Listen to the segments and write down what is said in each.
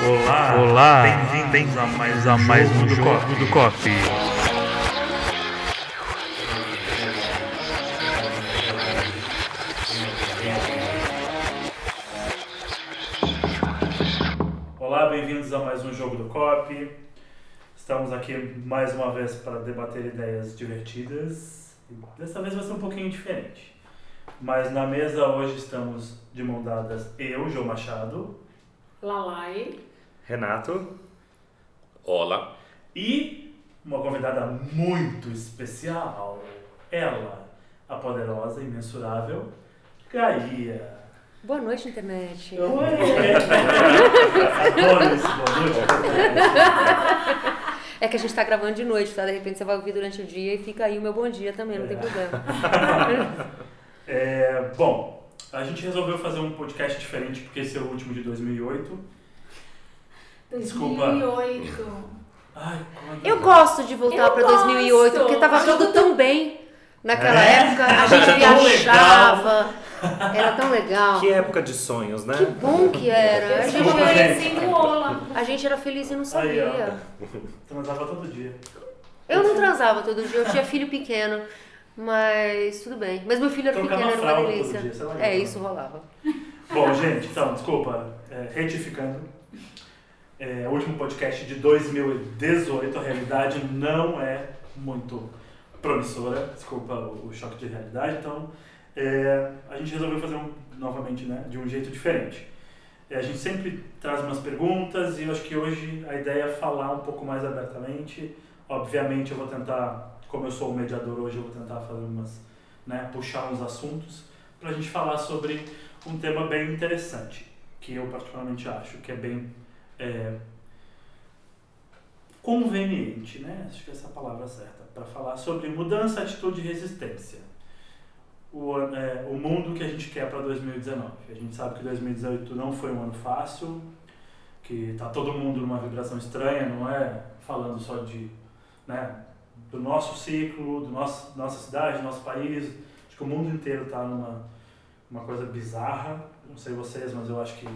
Olá, Olá, bem-vindos a mais, a mais um do do Coffee. Olá, bem-vindos a mais um jogo do COP. Estamos aqui mais uma vez para debater ideias divertidas. Dessa vez vai ser um pouquinho diferente. Mas na mesa hoje estamos de mão dadas eu, João Machado, Lalai. Renato. Olá. E uma convidada muito especial, ela, a poderosa, imensurável, Gaia. Boa noite, internet. Oi! Adoro esse boa noite. É que a gente tá gravando de noite, tá? De repente você vai ouvir durante o dia e fica aí o meu bom dia também, não tem É. problema. É, bom, a gente resolveu fazer um podcast diferente porque esse é o último de 2008. Desculpa. 2008. Ai. Eu gosto de voltar pra 2008, gosto. porque tava tudo tão bem naquela É? época. A gente Era tão viajava, era tão legal. Que época de sonhos, né? Que bom que era. A gente, era- a gente era feliz e não sabia. Transava todo dia. Eu não transava todo dia, eu tinha filho pequeno. Mas tudo bem. Mas meu filho era Trocava pequeno, era uma delícia. dia, É, então. isso rolava. Bom, gente, então, desculpa, é, retificando. É, último podcast de 2018, a realidade não é muito promissora, desculpa o, o choque de realidade, então é, a gente resolveu fazer um, novamente né, de um jeito diferente. É, a gente sempre traz umas perguntas e eu acho que hoje a ideia é falar um pouco mais abertamente. Obviamente eu vou tentar, como eu sou o mediador hoje, eu vou tentar fazer umas, né, puxar uns assuntos para a gente falar sobre um tema bem interessante, que eu particularmente acho que é bem é, conveniente, né? Acho que essa é palavra certa, para falar sobre mudança, atitude e resistência. O, é, o mundo que a gente quer para 2019. A gente sabe que 2018 não foi um ano fácil, que tá todo mundo numa vibração estranha, não é falando só de, né, do nosso ciclo, do nosso, nossa cidade, do nosso país. Acho que o mundo inteiro está numa uma coisa bizarra. Não sei vocês, mas eu acho que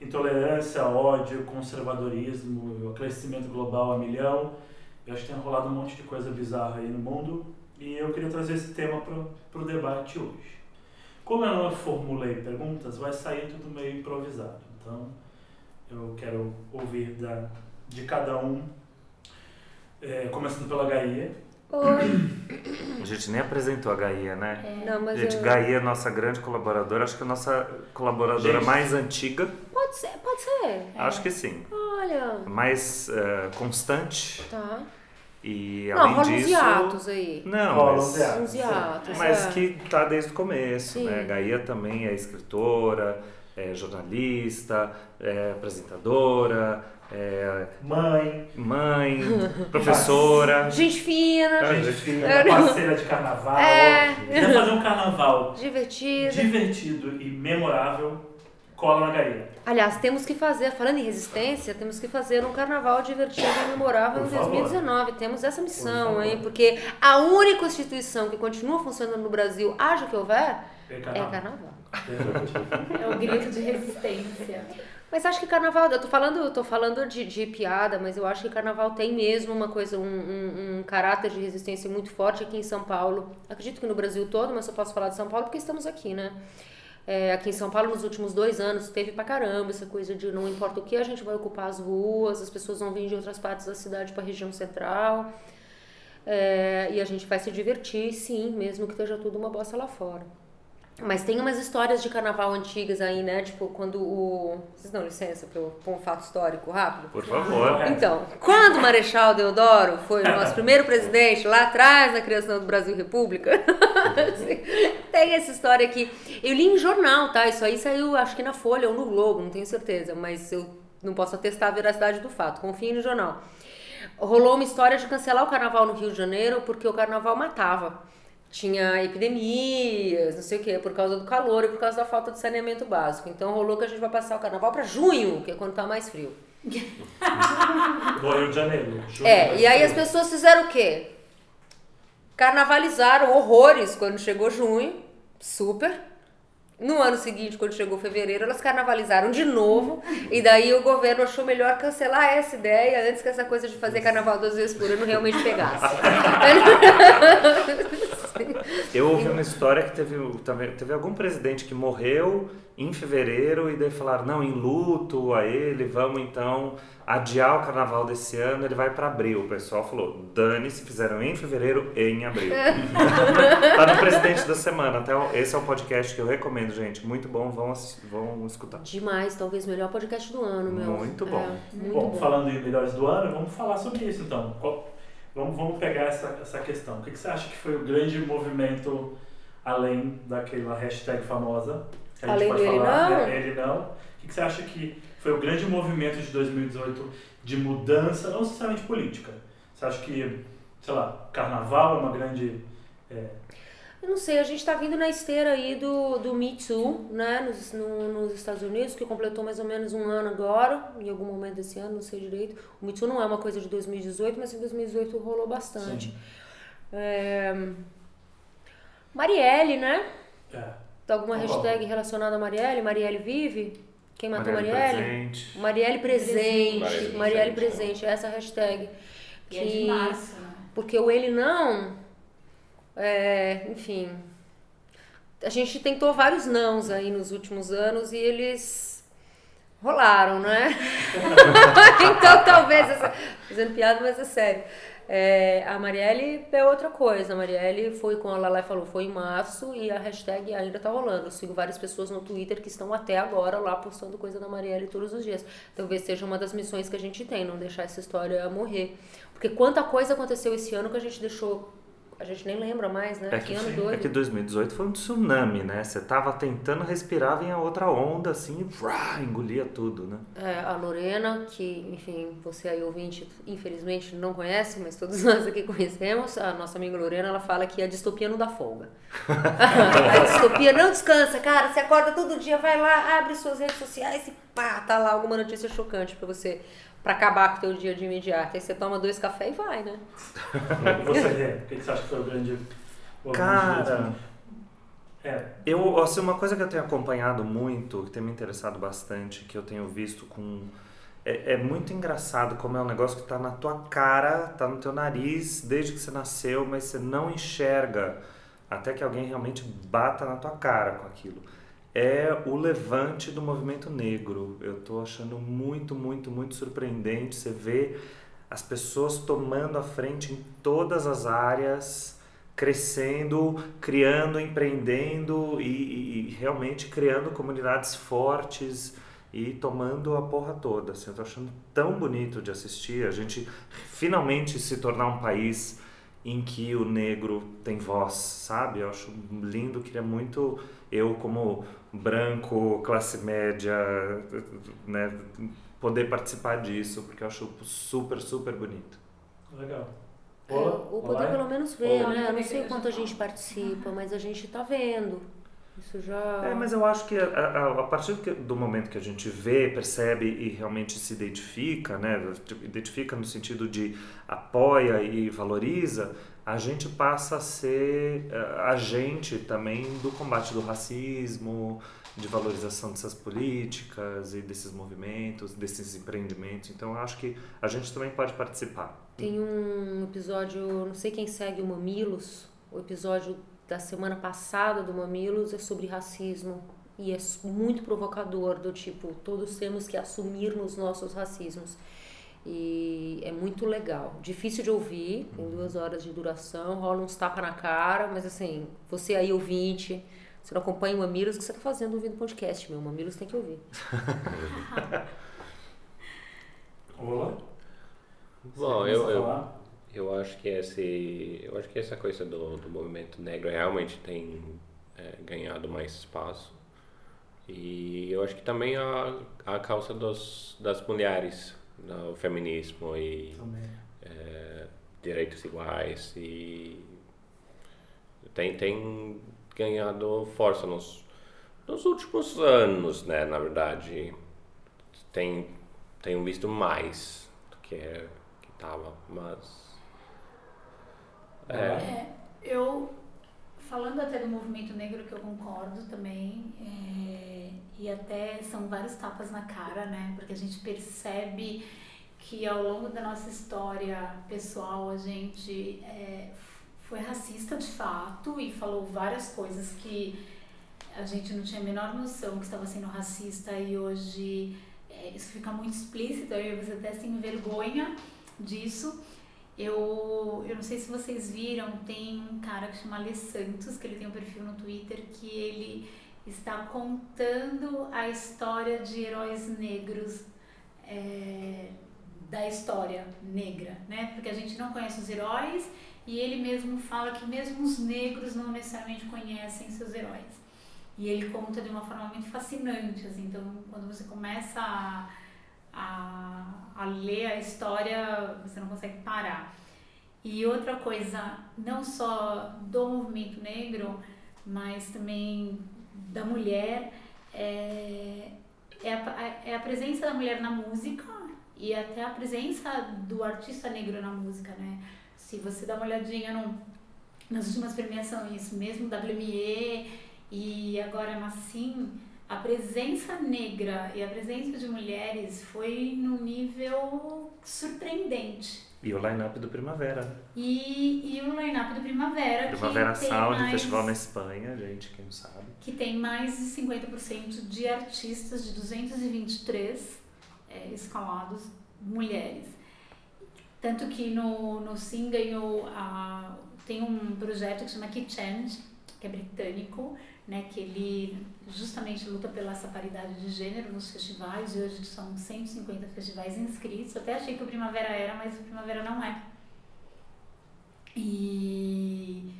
intolerância, ódio, conservadorismo, o crescimento global a milhão. Eu acho que tem rolado um monte de coisa bizarra aí no mundo e eu queria trazer esse tema para o debate hoje. Como eu não formulei perguntas, vai sair tudo meio improvisado. Então, eu quero ouvir da, de cada um, é, começando pela Gaia. Oi. A gente nem apresentou a Gaia, né? Não, mas Gente, eu... Gaia é nossa grande colaboradora, acho que é a nossa colaboradora Gente. mais antiga. Pode ser, pode ser. Acho que sim. Olha. Mais eh, constante Tá. e Não, além rola uns disso. hiatos aí. Não, Rola mas, uns hiatos. Uns hiatos. mas é. que tá desde o começo, Sim. né? Gaia também é escritora, é jornalista, é apresentadora, é Mãe, mãe, professora. Gente fina, gente fina, É. parceira de carnaval. É. Quer fazer um carnaval divertida. divertido e memorável, cola na Gaia. Aliás, temos que fazer, falando em resistência, temos que fazer um carnaval divertido e memorável Por em favor. 2019. Temos essa Por missão, favor. hein? Porque a única instituição que continua funcionando no Brasil, haja o que houver, É é carnaval. carnaval. É o grito de resistência. Mas acho que carnaval, eu tô falando, eu tô falando de, de piada, mas eu acho que carnaval tem mesmo uma coisa, um, um, um caráter de resistência muito forte aqui em São Paulo. Acredito que no Brasil todo, mas eu posso falar de São Paulo porque estamos aqui, né? É, aqui em São Paulo, nos últimos dois anos, teve pra caramba essa coisa de não importa o que, a gente vai ocupar as ruas, as pessoas vão vir de outras partes da cidade para a região central. É, e a gente vai se divertir, sim, mesmo que esteja tudo uma bosta lá fora. Mas tem umas histórias de carnaval antigas aí, né? Tipo, quando o. Vocês dão licença para eu pôr um fato histórico rápido? Por favor. Então, quando o Marechal Deodoro foi o nosso primeiro presidente, lá atrás, na criação do Brasil República, tem essa história aqui. Eu li em jornal, tá? Isso aí saiu, acho que na Folha ou no Globo, não tenho certeza, mas eu não posso atestar a veracidade do fato. Confiem no jornal. Rolou uma história de cancelar o carnaval no Rio de Janeiro porque o carnaval matava. Tinha epidemias, não sei o quê, por causa do calor e por causa da falta de saneamento básico. Então rolou que a gente vai passar o carnaval para junho, que é quando tá mais frio. Rio de Janeiro. Junho, É, e aí as pessoas fizeram o quê? Carnavalizaram horrores quando chegou junho, super. No ano seguinte, quando chegou fevereiro, elas carnavalizaram de novo. E daí o governo achou melhor cancelar essa ideia antes que essa coisa de fazer carnaval duas vezes por ano realmente pegasse. Eu ouvi uma história que teve, também- teve algum presidente que morreu em fevereiro e daí falaram, não, em luto a ele, vamos então adiar o carnaval desse ano, ele vai para abril. O pessoal falou, dane-se, fizeram em fevereiro e em abril. tá no presidente da semana. Até esse é o podcast que eu recomendo, gente. Muito bom, vão, vão escutar. Demais, talvez o melhor podcast do ano, meu. Muito bom. É, muito Bom, bom. falando em melhores do ano, vamos falar sobre isso então. Qual- vamos, vamos pegar essa, essa questão. O que, que você acha que foi o grande movimento além daquela hashtag famosa? Que a gente Além pode do ele falar, não? né? Ele não. O que, que você acha que foi o grande movimento de 2018 de mudança, não necessariamente política? Você acha que, sei lá, carnaval é uma grande. é, Eu não sei, a gente tá vindo na esteira aí do, do Me Too, né, nos, no- nos Estados Unidos, que completou mais ou menos um ano agora, em algum momento desse ano, não sei direito. O Me Too não é uma coisa de 2018, mas em 2018 rolou bastante. É... Marielle, né? é, Tem alguma Concordo. hashtag relacionada a Marielle? Marielle vive? Quem matou Marielle? presente. Marielle presente. Marielle Marielle presente, presente, essa é a hashtag. E é de março, né? Porque o ele não, é, enfim, a gente tentou vários nãos aí nos últimos anos e eles rolaram, né? então talvez, fazendo piada, mas é sério. É, a Marielle é outra coisa. A Marielle foi, como a Lalé falou, foi em março e a hashtag ainda tá rolando. Eu sigo várias pessoas no Twitter que estão até agora lá postando coisa da Marielle todos os dias. Talvez seja uma das missões que a gente tem, não deixar essa história morrer. Porque quanta coisa aconteceu esse ano que a gente deixou. A gente nem lembra mais, né? É que, ano é doido. que 2018 foi um tsunami, né? Você tava tentando respirar, vinha outra onda, assim, vrá, engolia tudo, né? É, a Lorena, que, enfim, você aí ouvinte, infelizmente não conhece, mas todos nós aqui conhecemos. A nossa amiga Lorena, ela fala que a distopia não dá folga. a distopia não descansa, cara. Você acorda todo dia, vai lá, abre suas redes sociais e pá, tá lá alguma notícia chocante pra você, pra acabar com o teu dia de imediato. Aí você toma dois cafés e vai, né? Você, o que, você acha que foi o grande de Cara, 2018? É, Eu, assim, uma coisa que eu tenho acompanhado muito, que tem me interessado bastante, que eu tenho visto com. É, é muito engraçado como é um negócio que tá na tua cara, tá no teu nariz desde que você nasceu, mas você não enxerga até que alguém realmente bata na tua cara com aquilo. É o levante do movimento negro. Eu tô achando muito, muito, muito surpreendente. Você vê as pessoas tomando a frente em todas as áreas crescendo, criando, empreendendo e, e- e realmente criando comunidades fortes e tomando a porra toda. Assim, eu tô achando tão bonito de assistir a gente finalmente se tornar um país em que o negro tem voz, sabe? Eu acho lindo, queria muito eu como branco, classe média, né, poder participar disso, porque eu acho super, super bonito. legal. É, ou poder Olá. pelo menos ver, né? Eu não sei tem quanto a gente participa, mas a gente tá vendo. Isso já. É, mas eu acho que a, a- a partir do momento que a gente vê, percebe e realmente se identifica, né? Tipo, Identifica no sentido de apoia e valoriza, a gente passa a ser eh, agente também do combate do racismo, de valorização dessas políticas e desses movimentos, desses empreendimentos. Então eu acho que a gente também pode participar. Tem um episódio, não sei quem segue o Mamilos, o episódio da semana passada do Mamilos é sobre racismo. E é muito provocador, do tipo, todos temos que assumir nos nossos racismos. E é muito legal. Difícil de ouvir, tem duas horas de duração, rola uns tapas na cara, mas assim, você aí ouvinte, você não acompanha o Mamilos, o que você tá fazendo ouvindo podcast, meu? Mamilos tem que ouvir. Olá. Bom, eu, eu? Eu acho que esse, eu acho que essa coisa do, do movimento negro realmente tem é, ganhado mais espaço e eu acho que também a, a causa dos, das mulheres, do feminismo e é, direitos iguais e tem, tem ganhado força nos, nos últimos anos, né? Na verdade, tem tenho visto mais do que que tava, mas é, É, eu falando até do movimento negro, que eu concordo também, é, e até são vários tapas na cara, né? Porque a gente percebe que ao longo da nossa história pessoal a gente é, foi racista de fato e falou várias coisas que a gente não tinha a menor noção que estava sendo racista e hoje é, isso fica muito explícito, aí você até se envergonha disso. Eu, eu não sei se vocês viram, tem um cara que chama Alê Santos, que ele tem um perfil no Twitter, que ele está contando a história de heróis negros é, da história negra, né? Porque a gente não conhece os heróis e ele mesmo fala que mesmo os negros não necessariamente conhecem seus heróis. E ele conta de uma forma muito fascinante, assim, então quando você começa a a, a ler a história, você não consegue parar. E outra coisa, não só do movimento negro, mas também da mulher, é, é, a, é a presença da mulher na música e até a presença do artista negro na música, né? Se você dá uma olhadinha no, nas últimas premiações, mesmo WME e agora na Sim, a presença negra e a presença de mulheres foi num nível surpreendente. E o line-up do Primavera. E, e o line-up do Primavera. Primavera Sound, mais, festival na Espanha, gente, quem não sabe. Que tem mais de 50% de artistas, de 223 é, escalados, mulheres. Tanto que no, no Sim ganhou. A, tem um projeto que chama Key Change, que é britânico, né, que ele justamente luta pela essa paridade de gênero nos festivais, e hoje são 150 festivais inscritos. Até achei que o Primavera era, mas o Primavera não é. E,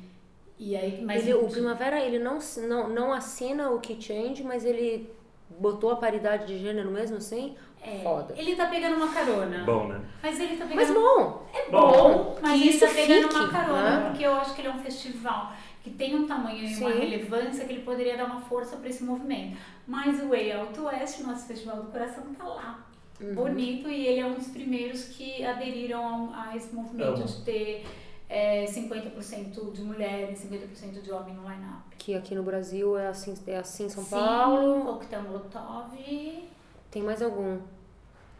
e aí, mas ele, o Primavera ele não, não, não assina o Key Change, mas ele botou a paridade de gênero mesmo assim? É, Foda. Ele tá pegando uma carona. Bom, né? Mas ele tá pegando. Mas bom! É Bom, bom, mas que ele isso tá pegando fique, uma carona, né? porque eu acho que ele é um festival que tem um tamanho e uma Sim. relevância que ele poderia dar uma força para esse movimento. Mas o Way Out West, nosso festival do coração, tá lá. Uhum. Bonito, e ele é um dos primeiros que aderiram a, a esse movimento Amo. de ter é, 50% de mulheres, 50% de homem no line-up. Que aqui no Brasil é assim, é assim São Sim, Paulo. Coquetel Molotov, Tem mais algum?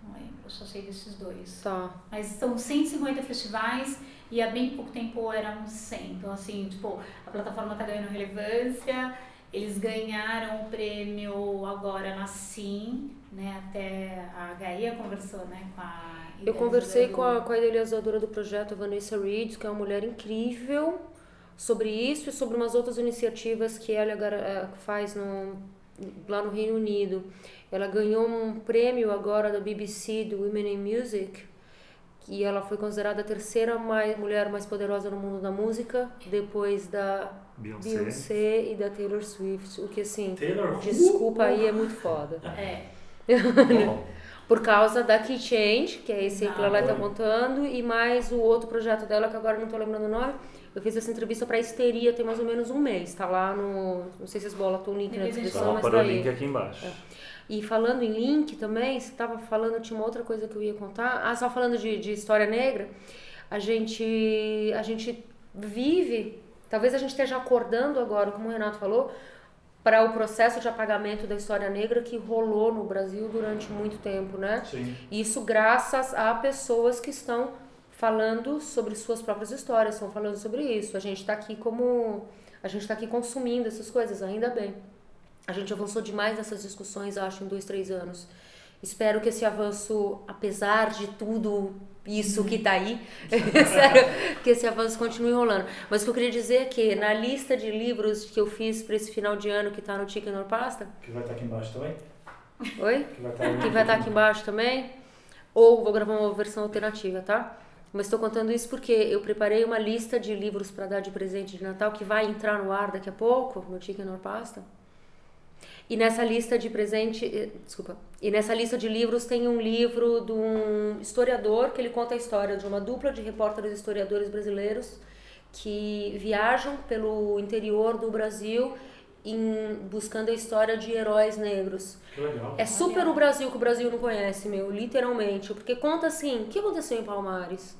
não lembro, eu só sei desses dois. Tá. Mas são 150 festivais e há bem pouco tempo eram 100. Então, assim, tipo, plataforma tá ganhando relevância. Eles ganharam o prêmio agora na Sim, né? Até a Gaia conversou, né, com a Eu conversei com a, com a idealizadora do projeto, a Vanessa Reed, que é uma mulher incrível, sobre isso e sobre umas outras iniciativas que ela eh, faz no, lá no Reino Unido. Ela ganhou um prêmio agora da BBC, do Women in Music, que ela foi considerada a terceira mais, mulher mais poderosa no mundo da música, depois da Beyoncé. Beyoncé e da Taylor Swift. O que, assim, Taylor desculpa aí, é muito foda. É, Por causa da Key Change, que é esse que ela Ah, tá foi. contando, e mais o outro projeto dela, que agora não tô lembrando o nome. Eu fiz essa entrevista pra Histeria tem mais ou menos um mês. Tá lá no. Não sei se vocês botam o link na descrição, só mas pôr tá o aí. link aqui embaixo. E falando em link também, você tava falando, tinha uma outra coisa que eu ia contar. Ah, só falando de, de história negra, a gente, a gente vive, talvez a gente esteja acordando agora, como o Renato falou, para o processo de apagamento da história negra que rolou no Brasil durante muito tempo, né? Sim. Isso graças a pessoas que estão falando sobre suas próprias histórias, estão falando sobre isso. A gente está aqui como. A gente está aqui consumindo essas coisas, ainda bem. A gente avançou demais nessas discussões, acho, em dois, três anos. Espero que esse avanço, apesar de tudo isso que tá aí, que esse avanço continue rolando. Mas o que eu queria dizer é que na lista de livros que eu fiz para esse final de ano que tá no Chicken or Pasta, Que vai estar aqui embaixo também? oi? Que vai estar vai estar aqui embaixo também. Ou vou gravar uma versão alternativa, tá? Mas estou contando isso porque eu preparei uma lista de livros para dar de presente de Natal que vai entrar no ar daqui a pouco, no Chicken or Pasta. E nessa lista de presente, eh, desculpa, e nessa lista de livros tem um livro de um historiador que ele conta a história de uma dupla de repórteres historiadores brasileiros que viajam pelo interior do Brasil em, buscando a história de heróis negros. Legal. É super o Brasil que o Brasil não conhece, meu, literalmente. Porque conta assim, o que aconteceu em Palmares?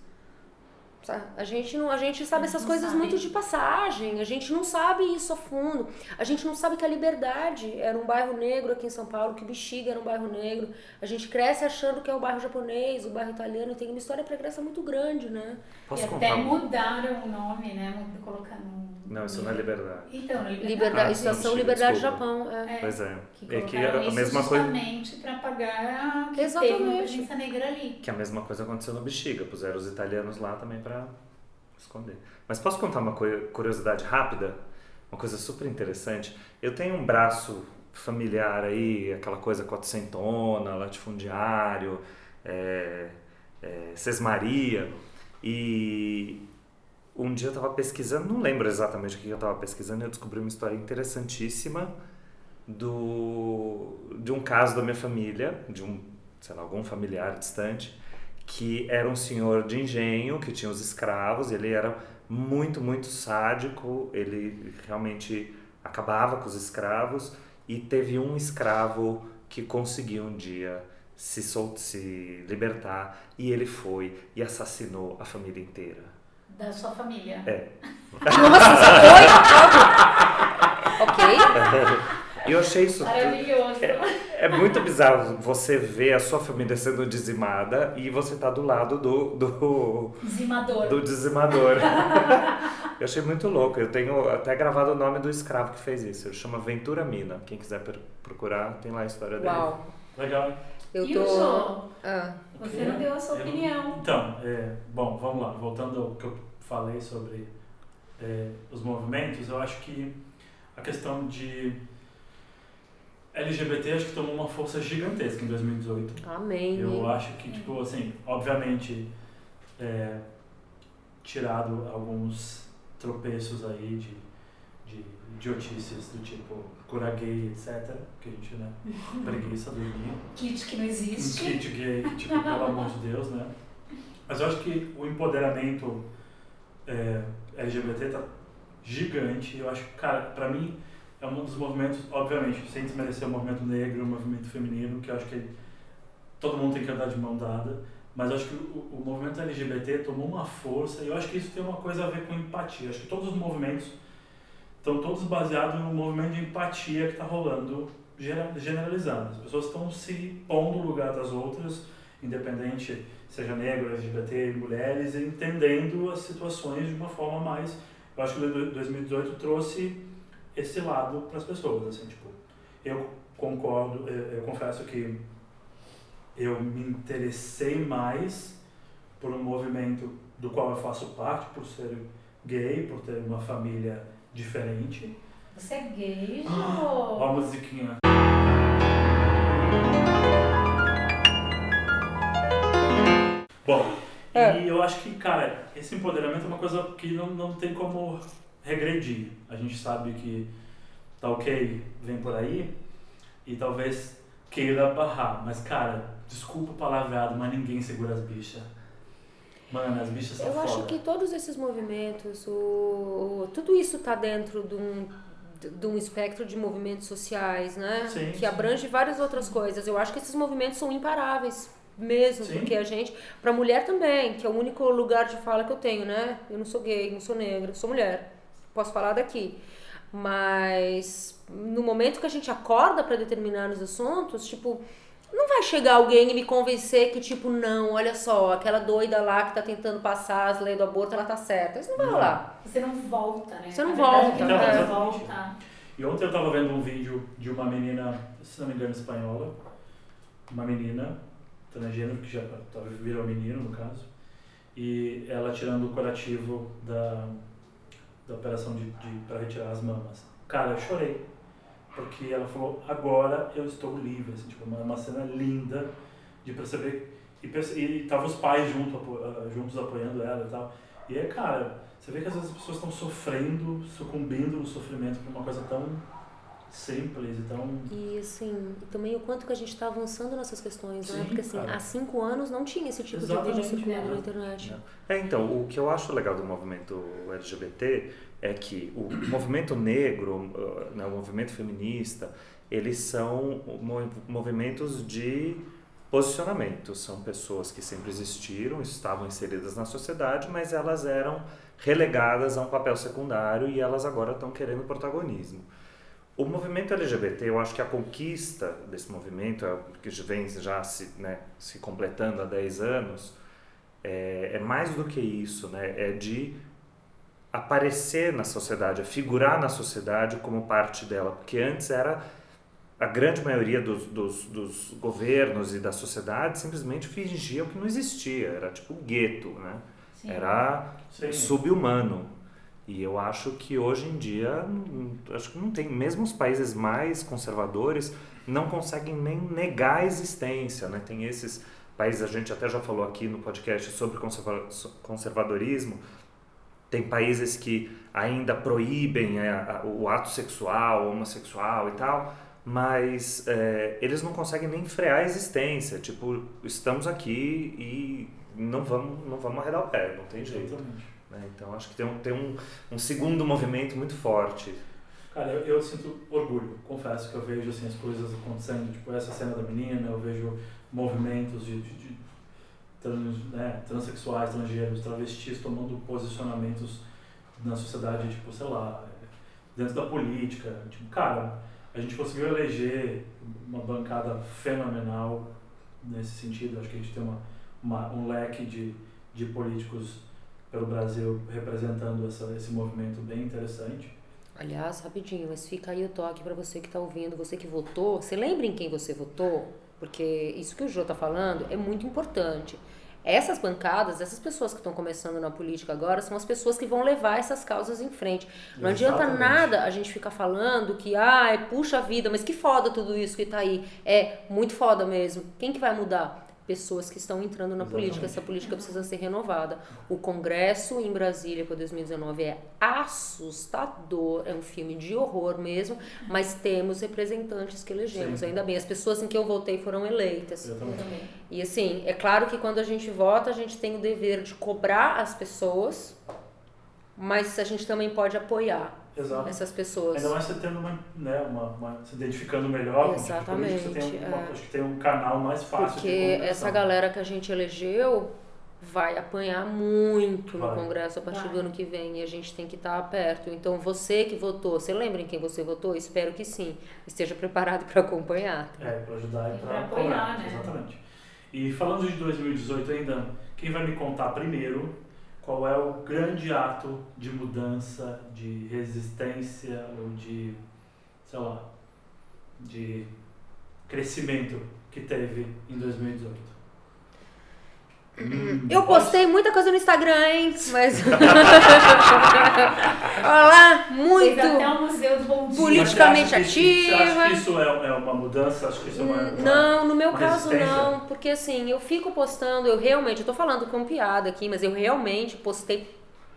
A gente não, a gente sabe essas coisas sabe. muito de passagem. A gente não sabe isso a fundo. A gente não sabe que a Liberdade era um bairro negro aqui em São Paulo, que o Bexiga era um bairro negro. A gente cresce achando que é o bairro japonês, o bairro italiano, e tem uma história pregressa muito grande, né? Posso e contar? até mudaram o nome, né? Colocando. Não, isso não é liberdade. Então, Liberdade, Ah, Estação sim, Liberdade desculpa. Japão. É. É, Pois é. que É que a isso mesma coisa. justamente para pagar que uma Exatamente. presença negra ali. Que a mesma coisa aconteceu no Bexiga, puseram os italianos lá também pra esconder. Mas posso contar uma curiosidade rápida? Uma coisa super interessante. Eu tenho um braço familiar aí, aquela coisa quatrocentona, latifundiário, é, é, Sesmaria, e um dia eu estava pesquisando, não lembro exatamente o que eu estava pesquisando, eu descobri uma história interessantíssima do, de um caso da minha família, de um, sei lá, algum familiar distante, que era um senhor de engenho que tinha os escravos, ele era muito, muito sádico, ele realmente acabava com os escravos e teve um escravo que conseguiu um dia se, sol se libertar e ele foi e assassinou a família inteira. Da sua família. É. Ok? E eu achei isso Maravilhoso. É muito bizarro você ver a sua família sendo dizimada e você tá do lado do, do, Dizimador. do dizimador. eu achei muito louco. Eu tenho até gravado o nome do escravo que fez isso. Ele chama Ventura Mina. Quem quiser procurar, tem lá a história dele. Uau. Legal. Eu E tô. o Jô? Ah, Você não deu a sua Eu- opinião. Então, é, bom, vamos lá. Voltando ao que eu falei sobre é, os movimentos, eu acho que a questão de LGBT acho que tomou uma força gigantesca em 2018. amém. Eu acho que, tipo, assim, obviamente, é, tirado alguns tropeços aí de, de idiotices do tipo cura gay, etc. Que a gente, né, preguiça do dia. Kit que não Um existe. kit gay, tipo, pelo amor de Deus, né? Mas eu acho que o empoderamento é, LGBT tá gigante. Eu acho que, cara, pra mim é um dos movimentos, obviamente, sem desmerecer o movimento negro o movimento feminino, que eu acho que todo mundo tem que andar de mão dada. Mas eu acho que o, o movimento LGBT tomou uma força e eu acho que isso tem uma coisa a ver com empatia. Eu acho que todos os movimentos estão todos baseados no movimento de empatia que está rolando generalizado. As pessoas estão se pondo no lugar das outras, independente seja negro, LGBT, mulheres, entendendo as situações de uma forma mais. Eu acho que o do- 2018 trouxe esse lado para as pessoas, assim, tipo, eu concordo, eu, eu confesso que eu me interessei mais por um movimento do qual eu faço parte, por ser gay, por ter uma família diferente. Você é gay, Ó Jô? a musiquinha. Bom, É. e eu acho que, cara, esse empoderamento é uma coisa que não, não tem como regredir. A gente sabe que tá ok, vem por aí, e talvez queira barrar. Mas, cara, desculpa o palavreado, mas ninguém segura as bichas. Mano, as bichas são Eu foda. acho que todos esses movimentos, o, o- tudo isso está dentro de um, de um espectro de movimentos sociais, né? Sim, que sim. abrange várias outras coisas. Eu acho que esses movimentos são imparáveis mesmo, Sim. porque a gente, para mulher também, que é o único lugar de fala que eu tenho, né? Eu não sou gay, não sou negra, sou mulher. Posso falar daqui. Mas no momento que a gente acorda para determinados assuntos, tipo, não vai chegar alguém e me convencer que, tipo, não, olha só, aquela doida lá que tá tentando passar as leis do aborto, ela tá certa. Isso não vai Não. rolar. Você não volta, né? Você não verdade, volta, quem né? volta. E ontem eu tava vendo um vídeo de uma menina, se não me engano, espanhola, uma menina transgênero, que já talvez virou menino no caso, e ela tirando o curativo da, da operação de, de, para retirar as mamas. Cara, eu chorei, porque ela falou, agora eu estou livre, assim, tipo, uma, uma cena linda de perceber, e, perce- e tava os pais junto, apo- ah, juntos apoiando ela e tal, e é, cara, você vê que às vezes as pessoas estão sofrendo, sucumbindo no sofrimento por uma coisa tão simples e tão. E assim, também o quanto que a gente tá avançando nessas questões, né? Sim, Porque assim, cara. há cinco anos não tinha esse tipo de Exatamente, vídeo circulando é. na internet. É, então, o que eu acho legal do movimento LGBT é que o movimento negro, uh, né, o movimento feminista, eles são mo- movimentos de posicionamento. São pessoas que sempre existiram, estavam inseridas na sociedade, mas elas eram relegadas a um papel secundário e elas agora estão querendo protagonismo. O movimento LGBT, eu acho que a conquista desse movimento, é que vem já se, né, se completando há 10 anos, é, é mais do que isso, né? é de aparecer na sociedade, é figurar na sociedade como parte dela, porque antes era a grande maioria dos, dos, dos governos e da sociedade simplesmente fingiam que não existia, era tipo um gueto, né? Sim. Era subhumano. E eu acho que hoje em dia, acho que não tem, mesmo os países mais conservadores não conseguem nem negar a existência, né? Tem esses países, a gente até já falou aqui no podcast sobre conserva- conservadorismo, tem países que ainda proíbem é, o ato sexual, homossexual e tal, mas é, eles não conseguem nem frear a existência. Tipo, estamos aqui e não vamos, não vamos arredar o pé, não tem jeito. Né? Então acho que tem um, tem um, um segundo movimento muito forte. Cara, eu, eu sinto orgulho, confesso que eu vejo assim, as coisas acontecendo, tipo essa cena da menina, eu vejo movimentos de, de, de trans, né, transexuais, transgêneros, travestis tomando posicionamentos na sociedade, tipo, sei lá, dentro da política. Tipo, cara, a gente conseguiu eleger uma bancada fenomenal nesse sentido. Acho que a gente tem uma, uma, um leque de, de políticos pelo Brasil representando essa, esse movimento bem interessante. Aliás, rapidinho, mas fica aí o toque para você que está ouvindo, você que votou. Você lembra em quem você votou? Porque isso que o Jô está falando é muito importante. Essas bancadas, essas pessoas que estão começando na política agora, são as pessoas que vão levar essas causas em frente. Não adianta Exatamente. nada a gente ficar falando que, ah, puxa vida, mas que foda tudo isso que tá aí. É muito foda mesmo. Quem que vai mudar? Pessoas que estão entrando na política. Exatamente. Essa política precisa ser renovada. O Congresso em Brasília para 2019 é assustador. É um filme de horror mesmo, mas temos representantes que elegemos. Sim. Ainda bem, as pessoas em que eu votei foram eleitas. Também. E assim, é claro que quando a gente vota, a gente tem o dever de cobrar as pessoas, mas a gente também pode apoiar Exato. essas pessoas. Ainda mais você tendo uma, né, uma, uma- se identificando melhor com o tipo você tem Exatamente, uma, é. acho que tem um canal mais fácil de Porque essa galera que a gente elegeu vai apanhar muito no Vai. Congresso a partir Vai. do ano que vem e a gente tem que estar perto. Então você que votou, você lembra em quem você votou? Espero que sim. Esteja preparado para acompanhar. É, para ajudar e para apoiar, né? exatamente. E falando de 2018 ainda, quem vai me contar primeiro qual é o grande ato de mudança, de resistência ou de, sei lá, de crescimento que teve em 2018? Hum, Eu pode- postei muita coisa no Instagram, hein? Mas. Olha lá, muito. Fez até o Museu do Bom Dia. Politicamente você acha que isso- Você acha ativa. que isso é, é uma mudança? Acho que isso é uma. uma- Não, no meu uma caso não, porque assim, eu fico postando, eu realmente, eu tô falando com piada aqui, mas eu realmente postei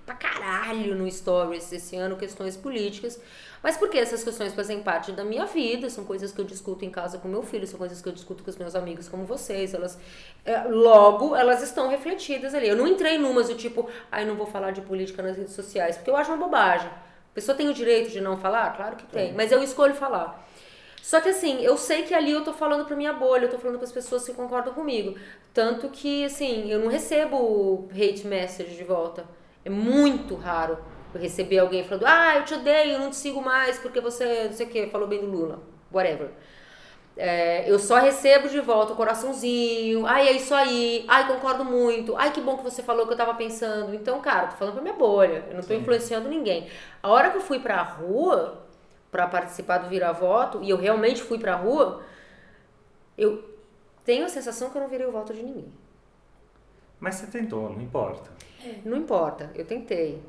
pra caralho no Stories esse ano questões políticas. Mas porque essas questões fazem parte da minha vida, são coisas que eu discuto em casa com meu filho, são coisas que eu discuto com os meus amigos como vocês. Elas, é, logo, elas estão refletidas ali. Eu não entrei numas do tipo, ai, não vou falar de política nas redes sociais, porque eu acho uma bobagem. A pessoa tem o direito de não falar? Claro que tem, Tem. mas eu escolho falar. Só que assim, eu sei que ali eu tô falando pra minha bolha, eu tô falando pras pessoas que concordam comigo. Tanto que, assim, eu não recebo hate message de volta. É muito raro receber alguém falando, ah, eu te odeio, eu não te sigo mais porque você, não sei o que, falou bem do Lula. Whatever. É, eu só recebo de volta o coraçãozinho, ai, é isso aí, ai, concordo muito, ai, que bom que você falou o que eu tava pensando. Então, cara, tô falando pra minha bolha, eu não tô Sim. influenciando ninguém. A hora que eu fui pra rua, pra participar do Vira Voto, e eu realmente fui pra rua, eu tenho a sensação que eu não virei o voto de ninguém. Mas você tentou, não importa. Não importa, eu tentei.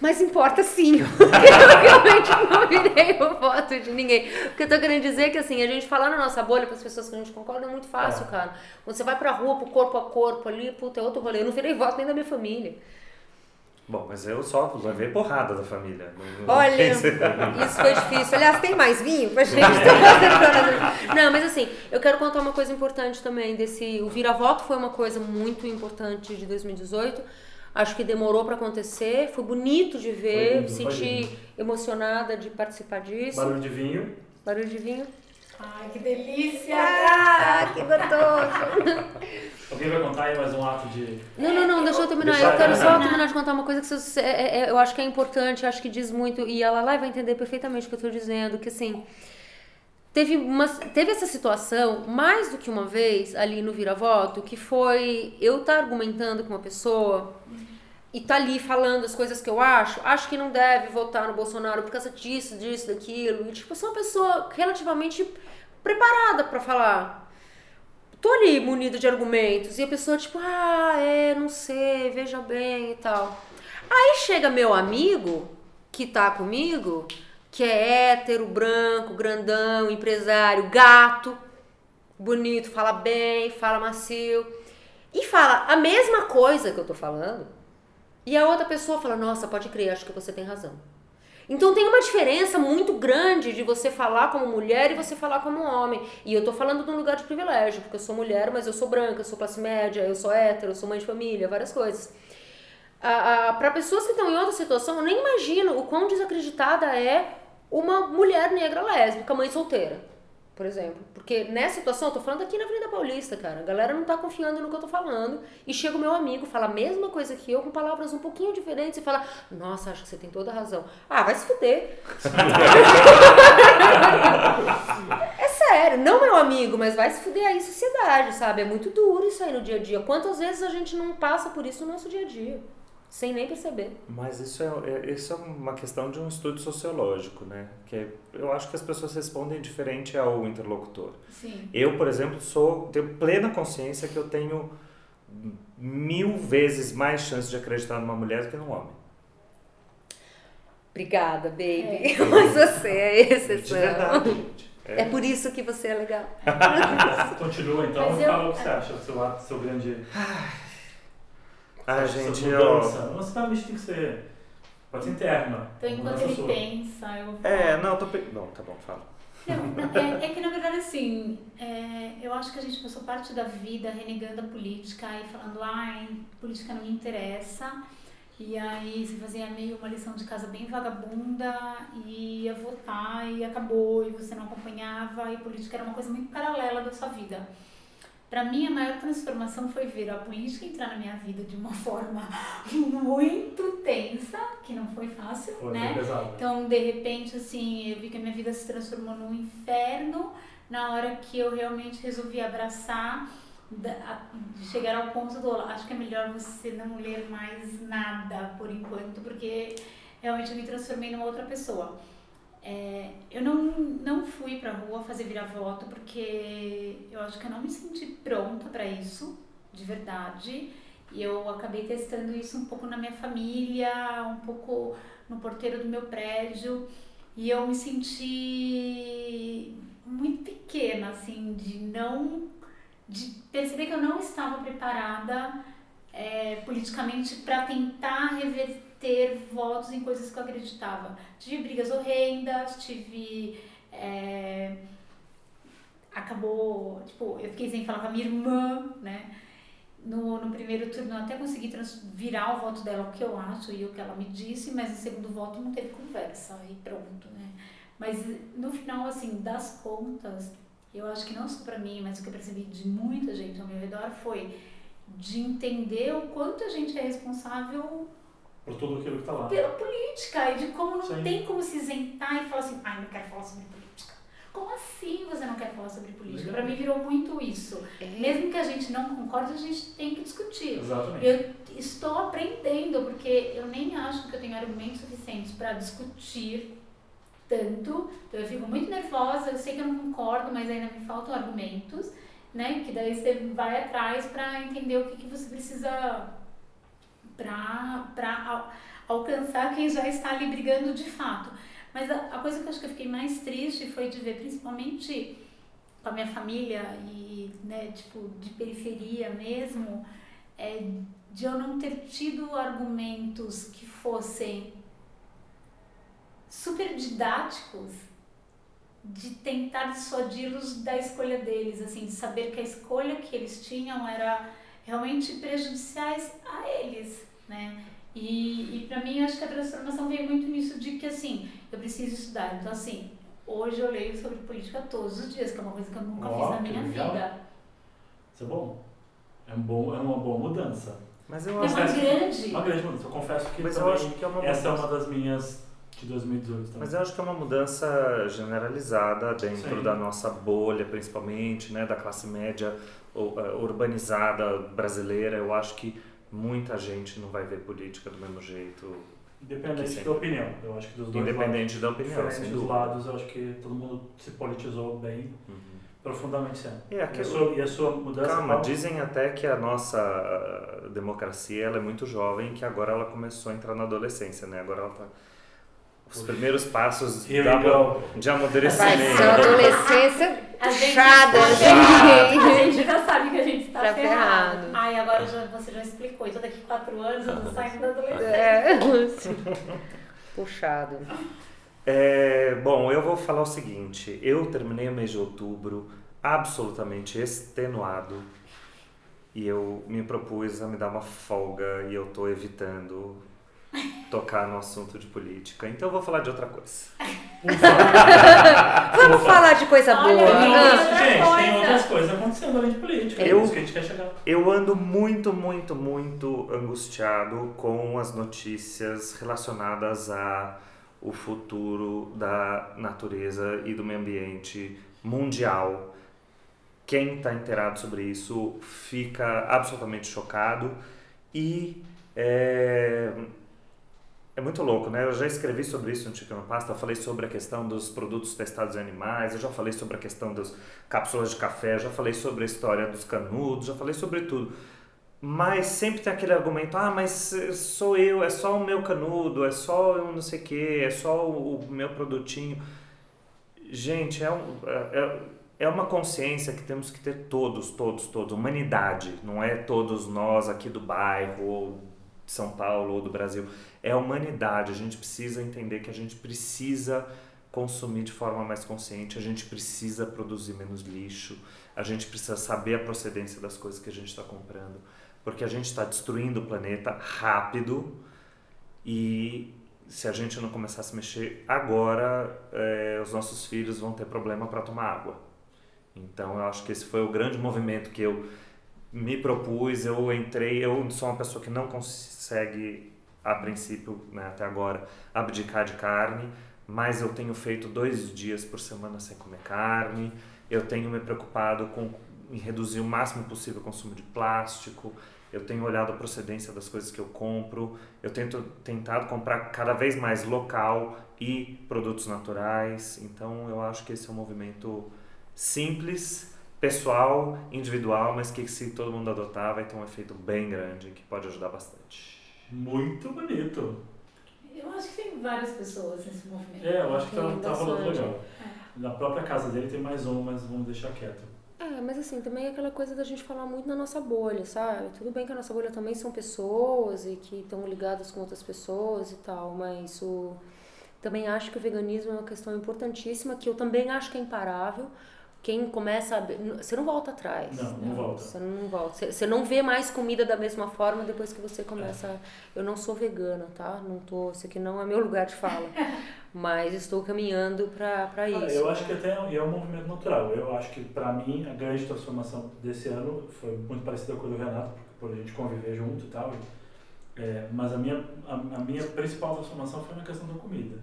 Mas importa sim, eu realmente não virei o voto de ninguém. O que eu tô querendo dizer é que assim, a gente falar na nossa bolha para as pessoas que a gente concorda é muito fácil, É. cara. Quando você vai pra rua, pro corpo a corpo ali, puta, é outro rolê. Eu não virei voto nem da minha família. Bom, mas eu só levei porrada da família. Não- não Olha, isso foi difícil. Aliás, tem mais vinho pra gente? Não, mas assim, eu quero contar uma coisa importante também desse. O vira-voto foi uma coisa muito importante de 2018. Acho que demorou pra acontecer. Foi bonito de ver, lindo, senti emocionada de participar disso. Barulho de vinho. Barulho de vinho. Ai, que delícia! Ah, que gostoso! Alguém vai contar aí mais um ato de. Não, não, não, deixa eu terminar. Deixa eu quero só terminar. de contar uma coisa que você- é- é- eu acho que é importante, acho que diz muito, e a Lalai vai entender perfeitamente o que eu tô dizendo, que assim, teve, uma, teve essa situação mais do que uma vez ali no Vira-Voto, que foi eu estar argumentando com uma pessoa e tá ali falando as coisas que eu acho, acho que não deve votar no Bolsonaro por causa disso, disso, daquilo, e tipo, eu sou uma pessoa relativamente preparada pra falar tô ali munido de argumentos e a pessoa tipo, ah, é, não sei, veja bem e tal. Aí chega meu amigo que tá comigo, que é hétero, branco, grandão, empresário, gato, bonito, fala bem, fala macio e fala a mesma coisa que eu tô falando. E a outra pessoa fala: "Nossa, pode crer, acho que você tem razão". Então tem uma diferença muito grande de você falar como mulher e você falar como homem. E eu tô falando de um lugar de privilégio, porque eu sou mulher, mas eu sou branca, eu sou classe média, eu sou hétero, eu sou mãe de família, várias coisas. Para pessoas que estão em outra situação, eu nem imagino o quão desacreditada é uma mulher negra lésbica, mãe solteira, por exemplo. Porque nessa situação, eu tô falando aqui na Avenida Paulista, cara. A galera não tá confiando no que eu tô falando. E chega o meu amigo, fala a mesma coisa que eu, com palavras um pouquinho diferentes, e fala: Nossa, acho que você tem toda a razão. Ah, vai se fuder. é sério, não meu amigo, mas vai se fuder aí, sociedade, sabe? É muito duro isso aí no dia a dia. Quantas vezes a gente não passa por isso no nosso dia a dia? Sem nem perceber. Mas isso é, é- isso é uma questão de um estudo sociológico, né? Que é- eu acho que as pessoas respondem diferente ao interlocutor. Sim. Eu, por exemplo, sou tenho plena consciência que eu tenho mil vezes mais chance de acreditar numa mulher do que num homem. Obrigada, baby. Mas você é De exceção. verdade, gente. É por isso que você é legal. Continua então, Mas eu- fala o que você acha, o seu ato, seu grande. Ah, essa gente, eu... mudança. Não necessariamente tem que ser. Pode ser interna. Então, enquanto ele sua. pensa, eu vou É, não, tô... pe- Não, tá bom, fala. Não, não, é, é que na verdade assim, é, eu acho que a gente passou parte da vida renegando a política e falando, ai, política não me interessa. E aí você fazia meio uma lição de casa bem vagabunda e ia votar e acabou, e você não acompanhava, e política era uma coisa muito paralela da sua vida. Para mim, a maior transformação foi ver a política entrar na minha vida de uma forma muito tensa, que não foi fácil, Foi, né? pesado. Então, de repente, assim, eu vi que a minha vida se transformou num inferno na hora que eu realmente resolvi abraçar, chegar ao ponto do acho que é melhor você não ler mais nada por enquanto, porque realmente eu me transformei numa outra pessoa. É, eu não, não fui pra rua fazer vira-voto porque eu acho que eu não me senti pronta para isso, de verdade. E eu acabei testando isso um pouco na minha família, um pouco no porteiro do meu prédio. E eu me senti muito pequena, assim, de não. de perceber que eu não estava preparada é, politicamente para tentar reverter votos em coisas que eu acreditava. Tive brigas horrendas, tive. é, acabou. Tipo, eu fiquei sem falar com a minha irmã, né? No, no primeiro turno eu até consegui virar o voto dela, o que eu acho e o que ela me disse, mas no segundo voto não teve conversa e pronto, né? Mas no final, assim, das contas, eu acho que não só pra mim, mas o que eu percebi de muita gente ao meu redor foi de entender o quanto a gente é responsável Por tudo aquilo que tá lá. pela política e de como não Sim. tem como se isentar e falar assim, ai, não quero falar sobre política. Como assim você não quer falar sobre política? Pra mim virou muito isso. Mesmo que a gente não concorde, a gente tem que discutir. Exatamente. Eu estou aprendendo, porque eu nem acho que eu tenho argumentos suficientes para discutir tanto. Então eu fico muito nervosa, eu sei que eu não concordo, mas ainda me faltam argumentos, né? Que daí você vai atrás para entender o que, que você precisa para alcançar quem já está ali brigando de fato. Mas a, a coisa que eu acho que eu fiquei mais triste foi de ver, principalmente com a minha família e, né, tipo, de periferia mesmo, é de eu não ter tido argumentos que fossem super didáticos de tentar dissuadi-los da escolha deles, assim, de saber que a escolha que eles tinham era realmente prejudiciais a eles, né? E, e para mim, eu acho que a transformação veio muito nisso de que, assim, eu preciso estudar. Então, assim, Hoje eu leio sobre política todos os dias, que é uma coisa que eu nunca Ó, fiz na minha legal. vida. Isso é bom. É, um bom, é uma boa mudança. Mas eu É uma acho, grande. Uma grande mudança. Eu confesso que mas eu também acho que é uma essa é uma das minhas de 2018 também. Mas eu acho que é uma mudança generalizada dentro Sim. da nossa bolha, principalmente, né, da classe média urbanizada brasileira. Eu acho que muita gente não vai ver política do mesmo jeito, Independente da opinião. Eu acho que dos dois independente da lados, opinião, sem diferentes dos lados, eu acho que todo mundo se politizou bem, Uhum. profundamente. É, E a sua, e a sua mudança Calma, qual? dizem até que a nossa democracia ela é muito jovem, que agora ela começou a entrar na adolescência, né? Agora ela tá os primeiros passos Here da- de amadurecimento. adolescência A gente, puxada, a gente. gente, a gente já sabe que a gente tá, Tá ferrado. ferrado. Ai, agora já, você já explicou. Então daqui quatro anos eu tô saindo da adolescência. É, puxado. É, bom, eu vou falar o seguinte: eu terminei o mês de outubro absolutamente extenuado e eu me propus a me dar uma folga e eu tô evitando tocar no assunto de política. Então eu vou falar de outra coisa. Vamos falar de coisa Olha, boa. Tem Ah. outras, Outra gente, tem coisa. outras coisas acontecendo além de política. É Eu- isso que a gente quer chegar. Eu ando muito, muito, muito angustiado com as notícias relacionadas a o futuro da natureza e do meio ambiente mundial. Quem está inteirado sobre isso fica absolutamente chocado e é, é muito louco, né? Eu já escrevi sobre isso no Chicken Pasta, eu falei sobre a questão dos produtos testados em animais, eu já falei sobre a questão das cápsulas de café, já falei sobre a história dos canudos, já falei sobre tudo. Mas sempre tem aquele argumento, ah, mas sou eu, é só o meu canudo, é só eu não sei o que, é só o meu produtinho. Gente, é, um, é, é uma consciência que temos que ter todos, todos, todos. Humanidade, não é todos nós aqui do bairro, ou de São Paulo, ou do Brasil. É a humanidade. A gente precisa entender que a gente precisa consumir de forma mais consciente, a gente precisa produzir menos lixo, a gente precisa saber a procedência das coisas que a gente está comprando, porque a gente está destruindo o planeta rápido e se a gente não começar a se mexer agora, eh, os nossos filhos vão ter problema para tomar água. Então eu acho que esse foi o grande movimento que eu me propus, eu entrei, eu sou uma pessoa que não consegue, a princípio, né, até agora, abdicar de carne, mas eu tenho feito dois dias por semana sem comer carne, eu tenho me preocupado com em reduzir o máximo possível o consumo de plástico, eu tenho olhado a procedência das coisas que eu compro, eu tento tentado comprar cada vez mais local e produtos naturais, então eu acho que esse é um movimento simples, pessoal, individual, mas que se todo mundo adotar vai ter um efeito bem grande que pode ajudar bastante. Muito bonito. Eu acho que tem várias pessoas nesse movimento. É, eu acho que tá, Tem tá rolando legal. Na própria casa dele tem mais um, mas vamos deixar quieto. É, mas assim, também é aquela coisa da gente falar muito na nossa bolha, sabe? Tudo bem que a nossa bolha também são pessoas e que estão ligadas com outras pessoas e tal, mas o... também acho que o veganismo é uma questão importantíssima, que eu também acho que é imparável. Quem começa a... Você não volta atrás. Não, não volta. Você não volta. Você- não vê mais comida da mesma forma depois que você começa... a- Eu não sou vegana, tá? Não tô... Isso aqui não é meu lugar de fala. Mas estou caminhando pra Ah, isso. eu acho que até é um movimento natural. Eu acho que, para mim, a grande transformação desse ano foi muito parecida com a do Renato, por a gente conviver junto e tal. É, mas a minha, a, a minha principal transformação foi na questão da comida.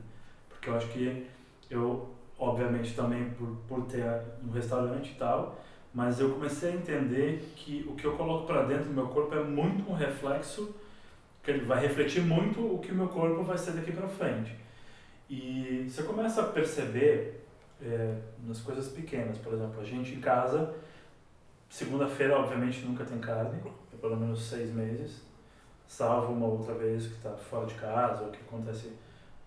Porque eu acho que eu, obviamente, também por, por ter um restaurante e tal, mas eu comecei a entender que o que eu coloco para dentro do meu corpo é muito um reflexo, que ele vai refletir muito o que o meu corpo vai ser daqui para frente. E você começa a perceber é, nas coisas pequenas, por exemplo, a gente em casa, segunda-feira obviamente nunca tem carne, por pelo menos seis meses, salvo uma outra vez que está fora de casa, ou que acontece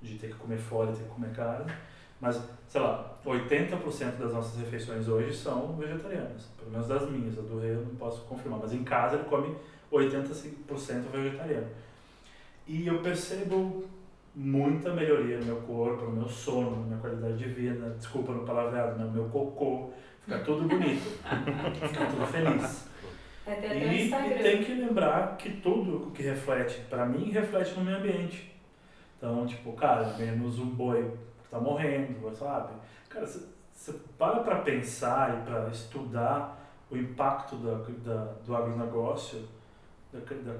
de ter que comer fora e ter que comer carne. Mas, sei lá, 80% das nossas refeições hoje são vegetarianas, pelo menos das minhas, a do rei eu não posso confirmar, mas em casa ele come 85% vegetariano. E eu percebo muita melhoria no meu corpo, no meu sono, na minha qualidade de vida, desculpa no palavreado, no meu cocô, fica tudo bonito, fica tudo feliz. Até o E, e tem que lembrar que tudo que reflete, pra mim, reflete no meio ambiente. Então, tipo, cara, vemos um boi tá morrendo, sabe? Cara, você para pra pensar e pra estudar o impacto da, da, do agronegócio, da, da,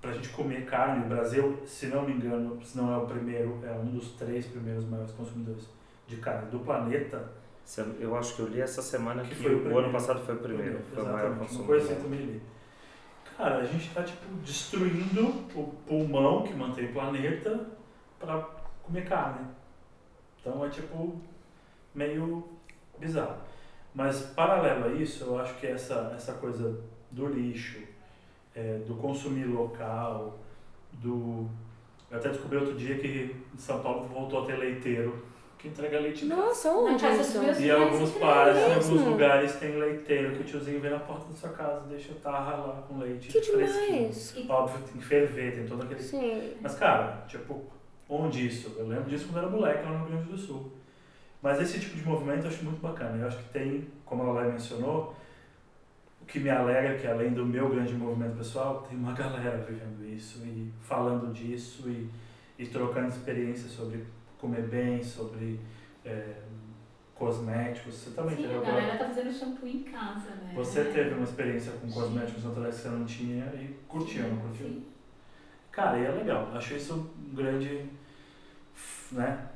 pra gente comer carne, o Brasil, se não me engano, se não é o primeiro, é um dos três primeiros maiores consumidores de carne do planeta. Eu acho que eu li essa semana que, Que foi o o, primeiro. ano passado foi o primeiro. Foi o maior consumidor. coisa assim também li. Cara, a gente tá tipo destruindo o pulmão que mantém o planeta para comer carne. Então é tipo meio bizarro. Mas paralelo a isso, eu acho que essa, essa coisa do lixo, é, do consumir local, do. Eu até descobri outro dia que em São Paulo voltou a ter leiteiro que entrega leite. Nossa, onde casa isso? E alguns pares, em alguns lugares tem leiteiro que o tiozinho vem na porta da sua casa, deixa a tarra lá com leite Que fresquinho. demais. Óbvio, tem que ferver, tem todo aquele. Sim. Mas, cara, tipo, onde isso? Eu lembro disso quando era moleque lá no Rio Grande do Sul. Mas esse tipo de movimento eu acho muito bacana. Eu acho que tem, como a Lé mencionou, o que me alegra é que além do meu grande movimento pessoal, tem uma galera vivendo isso e falando disso e, e trocando experiências sobre comer bem, sobre é, cosméticos. Você também Sim, teve a agora. galera tá fazendo shampoo em casa, né? Você teve uma experiência com cosméticos naturais que você não tinha e curtiu, não curtiu? Sim. Cara, e é legal. Acho isso um grande. né?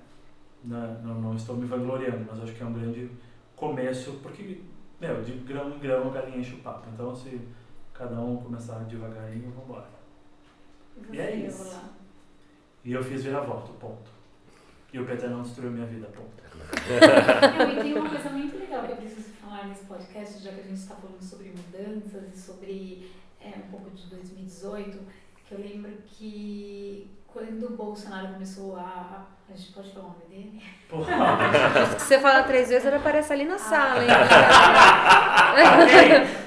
Não, não, estou me vangloriando, mas acho que é um grande começo, porque, meu, de grão em grão a galinha enche o papo. Então, se cada um começar devagarinho, vambora. E E é isso. E eu fiz virar volta, ponto. E o PT não destruiu minha vida, ponto. Não, e tem uma coisa muito legal que eu preciso falar nesse podcast, já que a gente está falando sobre mudanças e sobre é, um pouco de 2018, que eu lembro que quando o Bolsonaro começou a. A gente pode falar o nome dele? Porra! Se você falar três vezes, ele aparece ali na sala, hein?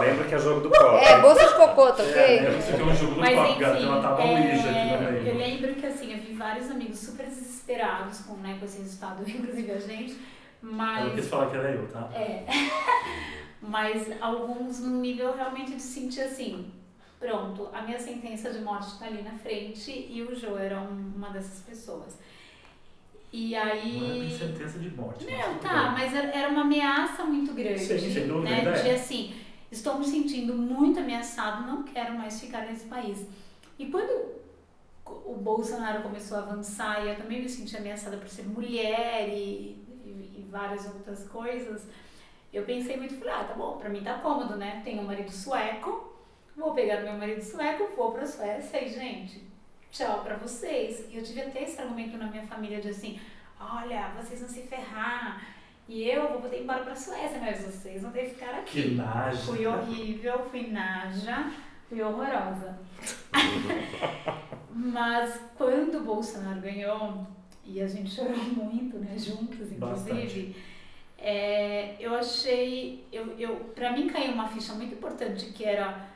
Lembra que é jogo do copo. É, bolsa de cocô, tá É, ok? lembra que é um jogo do Mas copo, enfim, uma tábua Ouija aqui no é, eu lembro que assim, eu vi vários amigos super desesperados com, né, com esse resultado, inclusive a gente, mas. Ela quis falar que era eu, tá? É. Mas alguns no nível realmente de sentir assim, pronto, a minha sentença de morte está ali na frente e o Joe era um- uma dessas pessoas. E Não aí. sentença de morte. mas Não, tá, mas era uma ameaça muito grande. Sim, sem dúvida, né? é. De assim, estou me sentindo muito ameaçado, não quero mais ficar nesse país. E quando o Bolsonaro começou a avançar e eu também me senti ameaçada por ser mulher e, e, e várias outras coisas, eu pensei muito, falei, ah, tá bom, pra mim tá cômodo, né? Tenho um marido sueco, vou pegar meu marido sueco, vou pra Suécia e, gente, tchau pra vocês. E eu tive até esse argumento na minha família de assim, olha, vocês vão se ferrar e eu vou poder ir embora pra Suécia, mas vocês vão ter que ficar aqui. Que naja. Fui horrível, fui naja, fui horrorosa. Mas quando o Bolsonaro ganhou, e a gente chorou muito, né, juntos, inclusive, é, eu achei, eu, eu, pra mim caiu uma ficha muito importante que era,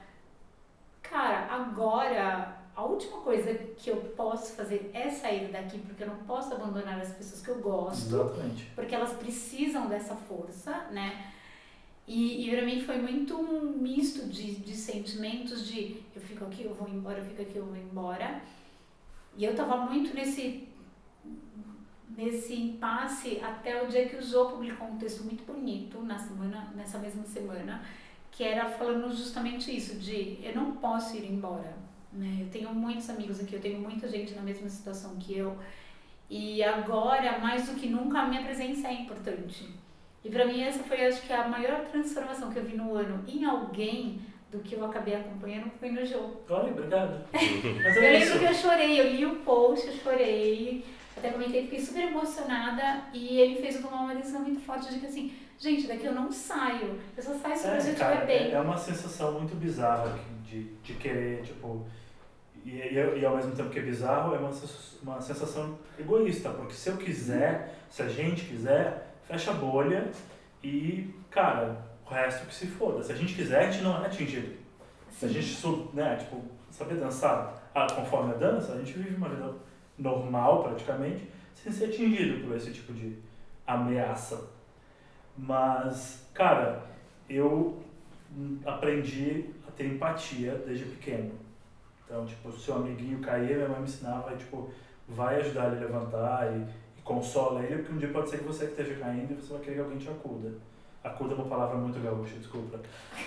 cara, agora a última coisa que eu posso fazer é sair daqui, porque eu não posso abandonar as pessoas que eu gosto Exatamente. porque elas precisam dessa força, né? E, e para mim foi muito um misto de, de sentimentos de eu fico aqui, eu vou embora, eu fico aqui, eu vou embora. E eu tava muito nesse nesse impasse até o dia que o Jô publicou um texto muito bonito na semana, nessa mesma semana, que era falando justamente isso, de eu não posso ir embora. Né? Eu tenho muitos amigos aqui, eu tenho muita gente na mesma situação que eu. E agora, mais do que nunca, a minha presença é importante. E pra mim essa foi, acho que, a maior transformação que eu vi no ano em alguém do que eu acabei acompanhando foi no jogo. Olha, obrigado. Mas Eu é lembro que eu chorei, eu li o post, eu chorei, até comentei, fiquei super emocionada e ele fez eu tomar uma decisão muito forte de que assim, gente, daqui eu não saio, eu só saio se o Brasil É, estiver bem. é, é uma sensação muito bizarra de, de querer, tipo. E, e, e ao mesmo tempo que é bizarro, é uma, uma sensação egoísta, porque se eu quiser, se a gente quiser, fecha a bolha e, cara, o resto que se foda. Se a gente quiser, a gente não é atingido. Se a gente, né, tipo, saber dançar ah, conforme a dança, a gente vive uma vida normal, praticamente, sem ser atingido por esse tipo de ameaça. Mas, cara, eu aprendi a ter empatia desde pequeno. Então, tipo, se o amiguinho cair, minha mãe me ensinava, tipo, vai ajudar ele a levantar e, e consola ele, porque um dia pode ser que você esteja caindo e você vai querer que alguém te acuda. Acuda é uma palavra muito gaúcha, desculpa.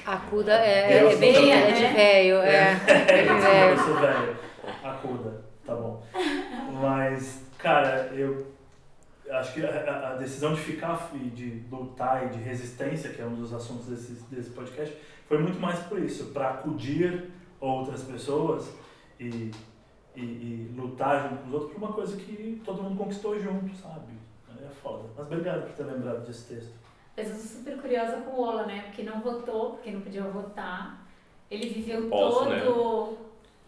Acuda é, Eu é bem é de velho, é. É, de eu velho. sou velho. Acuda, tá bom. Mas, cara, eu acho que a, a- decisão de ficar e de lutar e de resistência, que é um dos assuntos desse, desse podcast, foi muito mais por isso, para acudir outras pessoas e, e, e lutar junto com os outros por uma coisa que todo mundo conquistou junto, sabe? É foda. Mas obrigado por ter lembrado desse texto. Mas eu sou super curiosa com o Ola, né? Porque não votou, porque não podia votar. Ele viveu Posso, todo.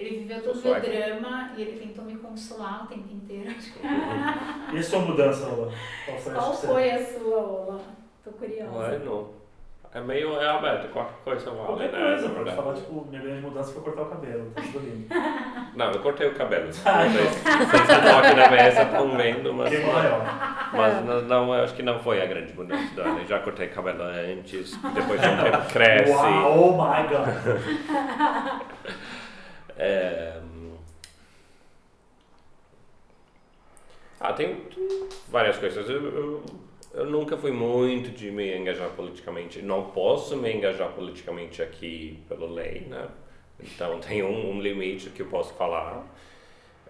Ele viveu todo o meu drama e ele tentou me consolar o tempo inteiro. Acho que- E a sua mudança, Ola? Qual foi a Qual sua? foi a sua, Ola? Tô curiosa. Bueno, é meio é aberto, qualquer coisa vale, Qualquer né? coisa, pode falar, tipo, minha grande mudança foi cortar o cabelo, tá tudo lindo. Não, eu cortei o cabelo. Ah, Vocês vocês estão aqui na mesa, estão vendo, mas, Quem maior? mas não, não, eu acho que não foi a grande mudança. Eu já cortei cabelo antes, depois de um tempo cresce. Uau, oh my god. É, Ah, tem várias coisas. Eu, eu, eu nunca fui muito de me engajar politicamente. Não posso me engajar politicamente aqui pela lei, né? Então tem um, um limite que eu posso falar.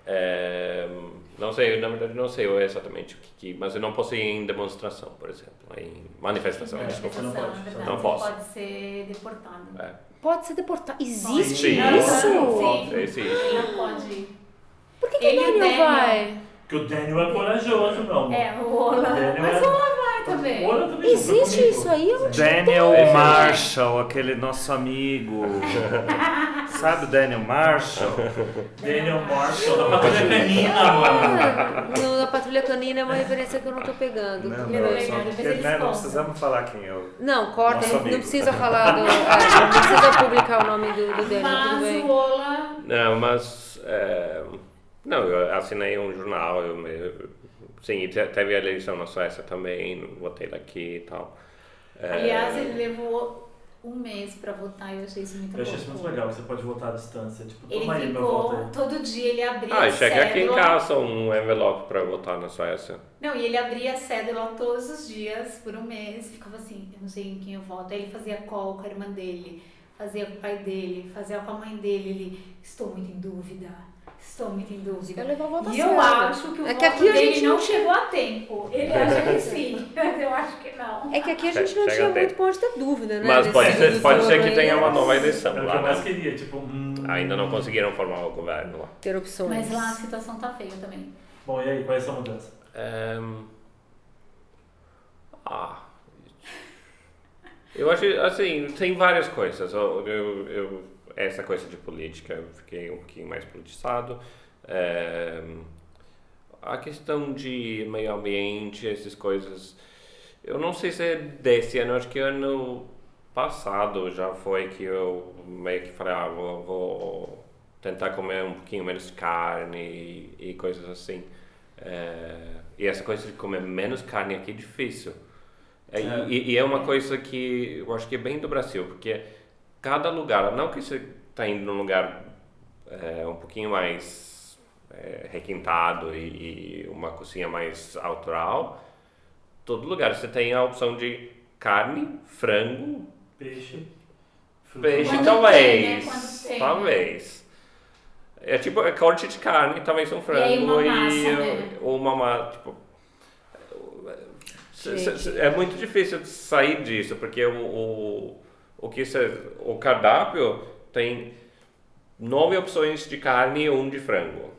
É, não sei, na verdade não sei exatamente o que, mas eu não posso ir em demonstração, por exemplo, em manifestação, É, desculpa. não pode, não você posso. pode ser deportado. É. Pode ser deportado. Existe Sim, isso? Sim. Existe. Ele não pode. Por que, que Ele o Daniel Daniel. vai? Porque o Daniel é corajoso, meu amor. É, o Ola. Daniel Mas é- o Ola vai também. O também Existe comigo. isso aí? Eu. Daniel Esse- Marshall, aquele nosso amigo. Sabe o Daniel Marshall? Daniel Marshall, da Patrulha Canina, mano. Ah, no- na Patrulha Canina é uma referência que eu não tô pegando. Não, é não, legal, só, porque, né, não precisamos falar quem eu. Não, corta, Nosso não, amigo. não precisa falar do. é, não precisa publicar o nome do, do Daniel, tudo Mas bem. o Ola. Não, mas. é, não, eu assinei um jornal, eu, me- sim, e te- teve a eleição na Suécia também, votei daqui e tal. É, Aliás, ele levou um mês pra votar e eu achei isso muito Eu achei isso muito legal, que você pode votar à distância. Tipo, Ele toma aí meu voto ficou, aí. todo dia ele abria Ah, a e chega aqui em cédula. casa um envelope para votar na Suécia. Não, e ele abria a cédula todos os dias, por um mês, e ficava assim, eu não sei em quem eu voto. Aí ele fazia call com a irmã dele, fazia com o pai dele, fazia com a mãe dele, ele, estou muito em dúvida, estou muito em dúvida. Quer levar a votação. E eu acho que o É que voto aqui a dele gente não chegou a tempo. Ele acha que sim, mas eu acho que não. É que aqui a gente não Chega tinha muito onde ter dúvida, né? Mas pode ser, pode ser que tenha uma nova eleição lá, eu mais né? queria, tipo, hum... Ainda não conseguiram formar o governo lá. Ter opções. Mas lá a situação tá feia também. Bom, e aí, qual é essa mudança? Ehm, Ah. Eu acho, assim, tem várias coisas. Eu, eu, eu- essa coisa de política, eu fiquei um pouquinho mais politizado. Ehm, a questão de meio ambiente, essas coisas. Eu não sei se é desse ano, acho que ano passado já foi que eu meio que falei, ah, vou, vou tentar comer um pouquinho menos carne e, e coisas assim. É, e essa coisa de comer menos carne aqui é difícil. É, É. E, e é uma coisa que eu acho que é bem do Brasil, porque cada lugar, não que você está indo num lugar é, um pouquinho mais é, requintado e, e uma cozinha mais autoral, todo lugar você tem a opção de carne, frango, Peixe. fruta peixe, Quando talvez. tem, né? Tem, né? talvez. É tipo, é corte de carne, talvez um frango aí uma massa, e né? ou uma massa, tipo... c- Gente. É muito difícil sair disso, porque o, o, o, que você, o cardápio tem nove opções de carne e um de frango.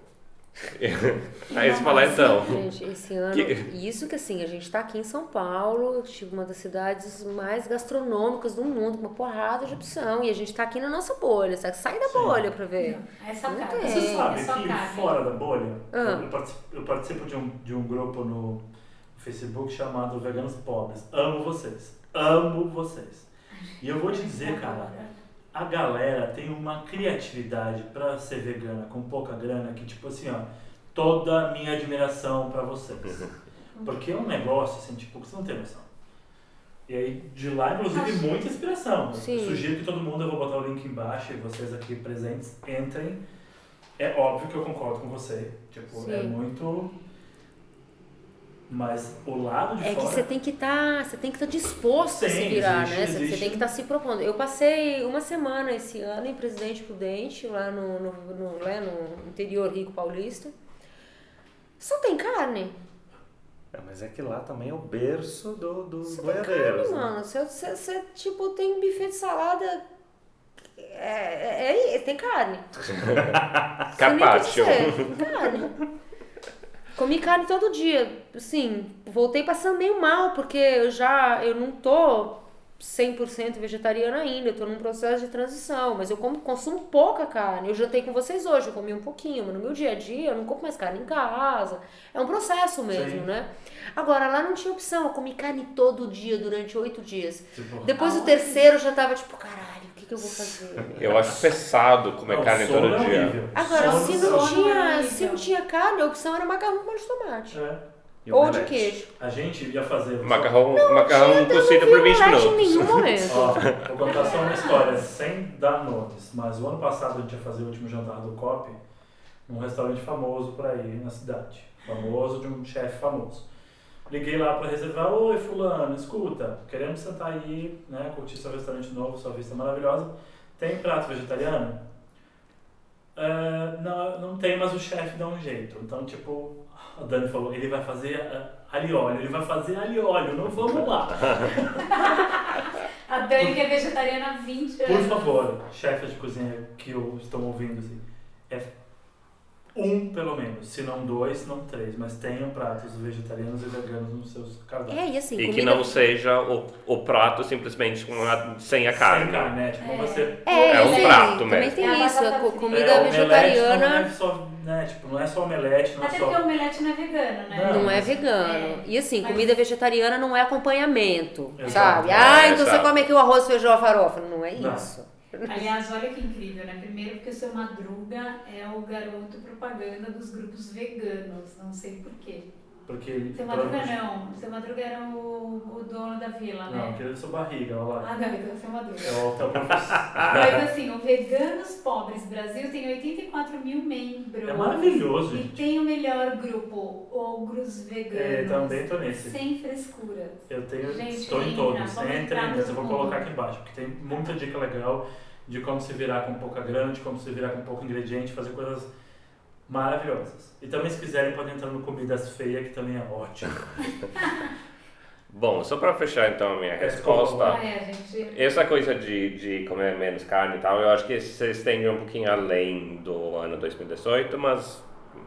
Aí você fala, então... Gente, esse ano, Que- isso que assim, a gente tá aqui em São Paulo, tipo, uma das cidades mais gastronômicas do mundo, com uma porrada de opção, e a gente tá aqui na nossa bolha, sabe? Sai da Sim. bolha pra ver. É só Não tem. Você É, sabe é só que carne. fora da bolha, Ah. eu, participo, eu participo de um, de um grupo no Facebook chamado Veganos Pobres. Amo vocês. Amo vocês. E eu vou te dizer, cara, a galera tem uma criatividade pra ser vegana com pouca grana que, tipo assim, ó, toda a minha admiração pra vocês. Porque é um negócio, assim, tipo, que você não tem noção. E aí, de lá, inclusive, muita inspiração. Sim. sugiro que todo mundo, eu vou botar o link embaixo e vocês aqui presentes entrem. É óbvio que eu concordo com você. Tipo, é Sim. muito. Mas o lado de É que fora. você tem que estar, você tem que estar disposto a se virar, existe- né? Você- Você existe- tem que estar se propondo. Eu passei uma semana esse ano em Presidente Prudente, lá no, no, no, né, no interior rico paulista. Só tem carne. É, mas é que lá também é o berço do, dos Só tem carne, boiadeiros. né? mano. Você, você, você, tipo, tem buffet de salada. É, é, é- tem carne. Dizer, Carne. Comi carne todo dia. Assim, voltei passando meio mal, porque eu já eu não tô 100% vegetariana ainda, eu tô num processo de transição, mas eu como, consumo pouca carne. Eu jantei com vocês hoje, eu comi um pouquinho, mas no meu dia a dia eu não como mais carne em casa. É um processo mesmo, Sim. né? Agora, lá não tinha opção, eu comi carne todo dia durante oito dias. Tipo, Depois do Aonde? terceiro eu já tava tipo, caralho, que, eu vou fazer? Eu acho pesado comer não, carne todo é dia. horrível. Agora, Sono- se não, sono tinha, é se não tinha carne, a opção era macarrão com molho de tomate. É. E Ou de queijo. A gente ia fazer. Macarrão, macarrão cozido por 20 Não vi omelete em minutos. nenhum momento. Ó, vou contar só uma história, sem dar nomes, mas o ano passado a gente ia fazer o último jantar do COP num restaurante famoso por aí na cidade. Famoso de um chefe famoso. Liguei lá para reservar, oi fulano, escuta, queremos sentar aí, né, curtir seu restaurante novo, sua vista maravilhosa. Tem prato vegetariano? "É, não, não tem, mas o chefe dá um jeito. Então, tipo, a Dani falou, ele vai fazer alho e óleo, ele vai fazer e óleo, não vamos lá. A Dani, que é vegetariana há 20 Por anos. favor, chefes de cozinha que eu estão ouvindo, assim, é um pelo menos, se não dois, se não três, mas tenham pratos vegetarianos e veganos nos seus cardápios. É, e assim, E que comida... não seja o, o prato simplesmente com a- sem a carne. Sem carne, né? Tipo, vai ser... É, É um assim, prato também mesmo. tem É isso, a comida é, omelete Não vegetariana é só, né? Tipo, não é só omelete, não é Até só... porque o omelete não é vegano, né? Não. não é vegano. É. E assim, Mas- comida vegetariana não é acompanhamento, Exato. sabe? É, Ah, então você exato. come aqui o arroz, feijão, a farofa. Não é Não. isso. Aliás, olha que incrível, né? Primeiro porque o seu Madruga é o garoto propaganda dos grupos veganos, não sei porquê. Porque ele... Seu Madruga não, seu Madruga era o, o dono da vila, Não, né? aquele é sua barriga, olha lá. Ah, não, então é seu Madruga. É o hotel. Mas assim, o Veganos Pobres Brasil tem 84 mil membros. É maravilhoso, E gente. tem o melhor grupo, Ogros Veganos. É, também tô nesse. Sem frescuras. Eu tenho, Gente, estou em entra, todos, vamos entrem nesse, eu vou colocar aqui embaixo, porque tem muita dica legal de como se virar com pouca grana, de como se virar com pouco ingrediente, fazer coisas maravilhosas. E também se quiserem podem entrar no Comidas Feia, que também é ótimo. Bom, só para fechar então a minha É, resposta. É, gente. Essa coisa de, de comer menos carne e tal, eu acho que vocês têm um pouquinho além do ano 2018, mas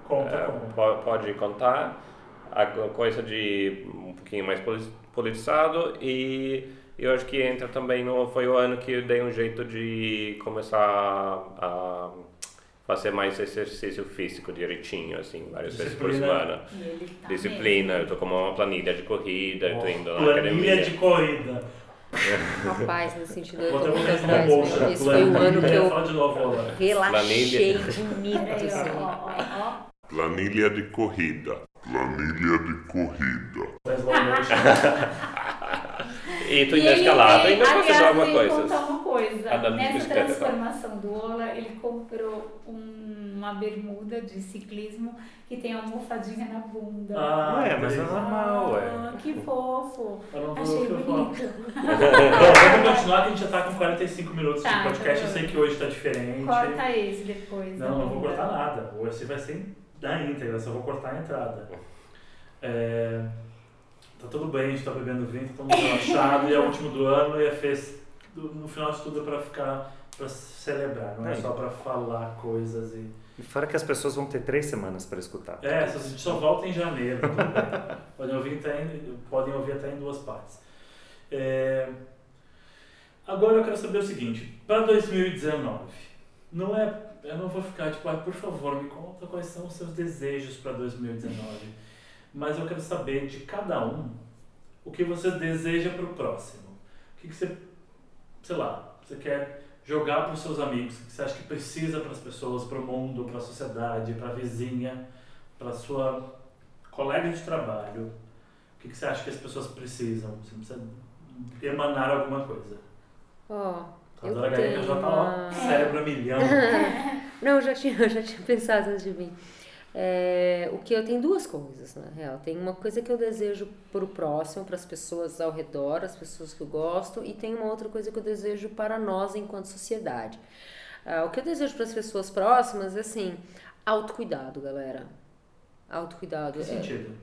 Conta é, como. po- pode contar. A co- coisa de um pouquinho mais poli- politizado e eu acho que entra também no foi o ano que eu dei um jeito de começar a fazer mais exercício físico direitinho, assim, várias vezes por semana. Tá Disciplina, eu mesmo. tô com uma planilha de corrida, eu tô indo na Planilha academia. de corrida. Rapaz, nesse sentido eu tô muito atrás. bolsa. Esse foi o ano que eu Fala de novo, Lola. relaxei Planilha. de assim. Planilha de corrida. Planilha de corrida. Traz lá no noite. E tô E indo ele escalado, tem- ainda aliás, fazer alguma coisa. contar uma coisa. Ah, da Nessa tá. transformação do Ola, ele comprou um- uma bermuda de ciclismo que tem almofadinha na bunda. Ah, É, mas é normal, ué. Ah, que fofo. Achei bonito. Bom, vamos continuar que a gente já tá com 45 minutos Tá, de podcast. então Eu sei que hoje tá diferente. Corta esse depois. Não, não vou cortar nada. Hoje vai ser da íntegra, só vou cortar a entrada. É, tá tudo bem, a gente tá bebendo vinho, tá todo mundo relaxado, e é o último do ano e é fez no final de tudo é pra ficar, pra celebrar, não é É. só pra falar coisas e. E fora que as pessoas vão ter três semanas para escutar. É, a gente só volta em janeiro. Podem ouvir até em, podem ouvir até em duas partes. É, Agora eu quero saber o seguinte, para 2019, não é, eu não vou ficar tipo, ah, por favor, me conta quais são os seus desejos para 2019, mas eu quero saber de cada um o que você deseja para o próximo. O que, que você, sei lá, você quer jogar para os seus amigos, o que você acha que precisa para as pessoas, para o mundo, para a sociedade, para a vizinha, para a sua colega de trabalho. O que, que você acha que as pessoas precisam? Você precisa emanar alguma coisa. Ó, A Eu Gaeta tenho já tá uma- cérebro a milhão. Não, eu já tinha, eu já tinha pensado antes de vir. É, o que eu tenho duas coisas, na real. Tem uma coisa que eu desejo para o próximo, para as pessoas ao redor, as pessoas que eu gosto, e tem uma outra coisa que eu desejo para nós enquanto sociedade. Ah, o que eu desejo para as pessoas próximas é assim, autocuidado, galera. Autocuidado. Que É, sentido?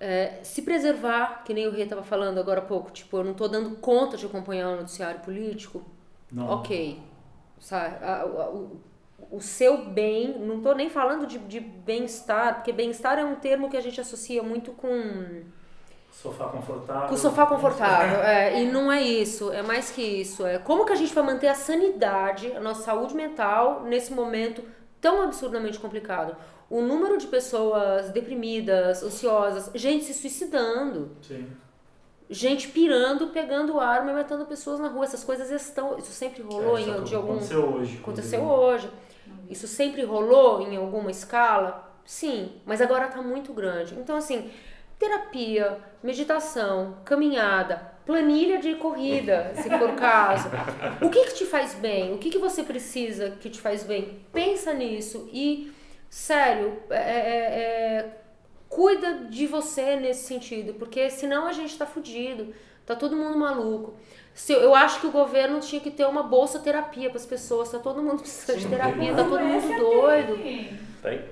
é, se preservar, que nem o Rei estava falando agora há pouco, tipo, eu não estou dando conta de acompanhar o noticiário político, Não. ok. Sabe? A- a- o, o seu bem, não estou nem falando de, de bem-estar, porque bem-estar é um termo que a gente associa muito com Sofá confortável. com sofá confortável, é, e não é isso, é mais que isso. É como que a gente vai manter a sanidade, a nossa saúde mental nesse momento tão absurdamente complicado. O número de pessoas deprimidas, ansiosas, gente se suicidando, Sim. gente pirando, pegando arma e matando pessoas na rua. Essas coisas estão. Isso sempre rolou É, em, de algum. Aconteceu hoje. Aconteceu hoje. Isso sempre rolou em alguma escala? Sim, mas agora tá muito grande. Então, assim, terapia, meditação, caminhada, planilha de corrida, se for o caso. O que que te faz bem? O que que você precisa que te faz bem? Pensa nisso e, sério, é, é- é- cuida de você nesse sentido, porque senão a gente tá fudido, tá todo mundo maluco. Se, eu acho que o governo tinha que ter uma bolsa terapia para as pessoas, tá todo mundo precisando de terapia, tá todo mundo doido. tem. Tem?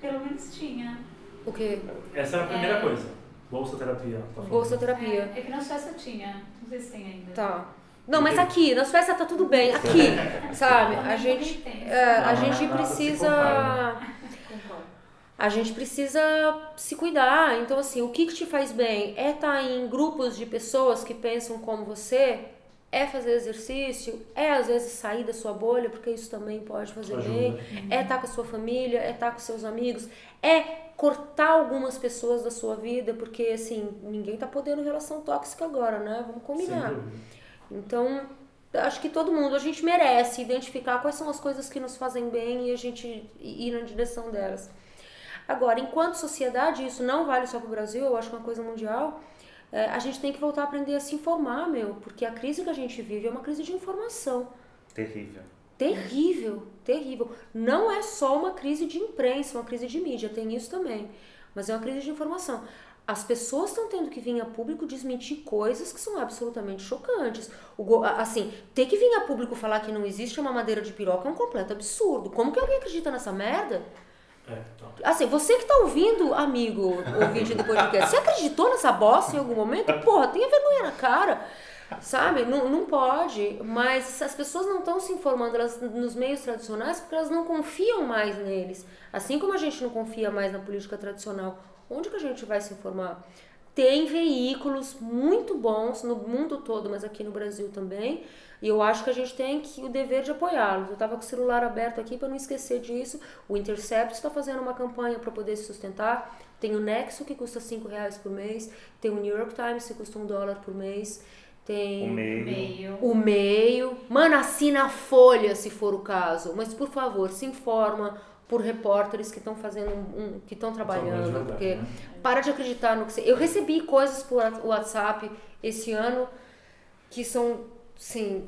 Pelo menos tinha. O quê? Essa é a primeira É. coisa. Bolsa terapia. tá. Bolsa terapia. É, é que na Suécia tinha. Não sei se tem ainda. Tá. Não, mas aqui, na Suécia tá tudo bem. Aqui, sabe? A gente, é, a gente precisa. A gente precisa se cuidar. Então, assim, o que, que te faz bem? É estar em grupos de pessoas que pensam como você? É fazer exercício? É, às vezes, sair da sua bolha, porque isso também pode fazer Ajuda. bem. É estar com a sua família, é estar com seus amigos. É cortar algumas pessoas da sua vida, porque, assim, ninguém tá podendo relação tóxica agora, né? Vamos combinar. Então, acho que todo mundo, a gente merece identificar quais são as coisas que nos fazem bem e a gente ir na direção delas. Agora, enquanto sociedade, isso não vale só para o Brasil, eu acho que é uma coisa mundial, é, a gente tem que voltar a aprender a se informar, meu, porque a crise que a gente vive é uma crise de informação. Terrível. Terrível, terrível. Não é só uma crise de imprensa, uma crise de mídia, tem isso também. Mas é uma crise de informação. As pessoas estão tendo que vir a público desmentir coisas que são absolutamente chocantes. O assim, ter que vir a público falar que não existe uma madeira de piroca é um completo absurdo. Como que alguém acredita nessa merda? É, então. Assim, você que tá ouvindo, amigo, ouvinte do podcast, você acreditou nessa bosta em algum momento? Porra, tenha vergonha na cara. Sabe? Não, não pode. Mas as pessoas não estão se informando elas, nos meios tradicionais porque elas não confiam mais neles. Assim como a gente não confia mais na política tradicional. Onde que a gente vai se informar? Tem veículos muito bons no mundo todo, mas aqui no Brasil também. E eu acho que a gente tem que, o dever de apoiá-los. Eu estava com o celular aberto aqui para não esquecer disso. O Intercept está fazendo uma campanha para poder se sustentar. Tem o Nexo, que custa 5 reais por mês. Tem o New York Times, que custa um dólar por mês. Tem O meio. O meio. Mano, assina a folha se for o caso. Mas por favor, se informa por repórteres que estão fazendo um, que estão trabalhando, verdade, porque né? para de acreditar no que você. Eu recebi coisas por WhatsApp esse ano que são, sim.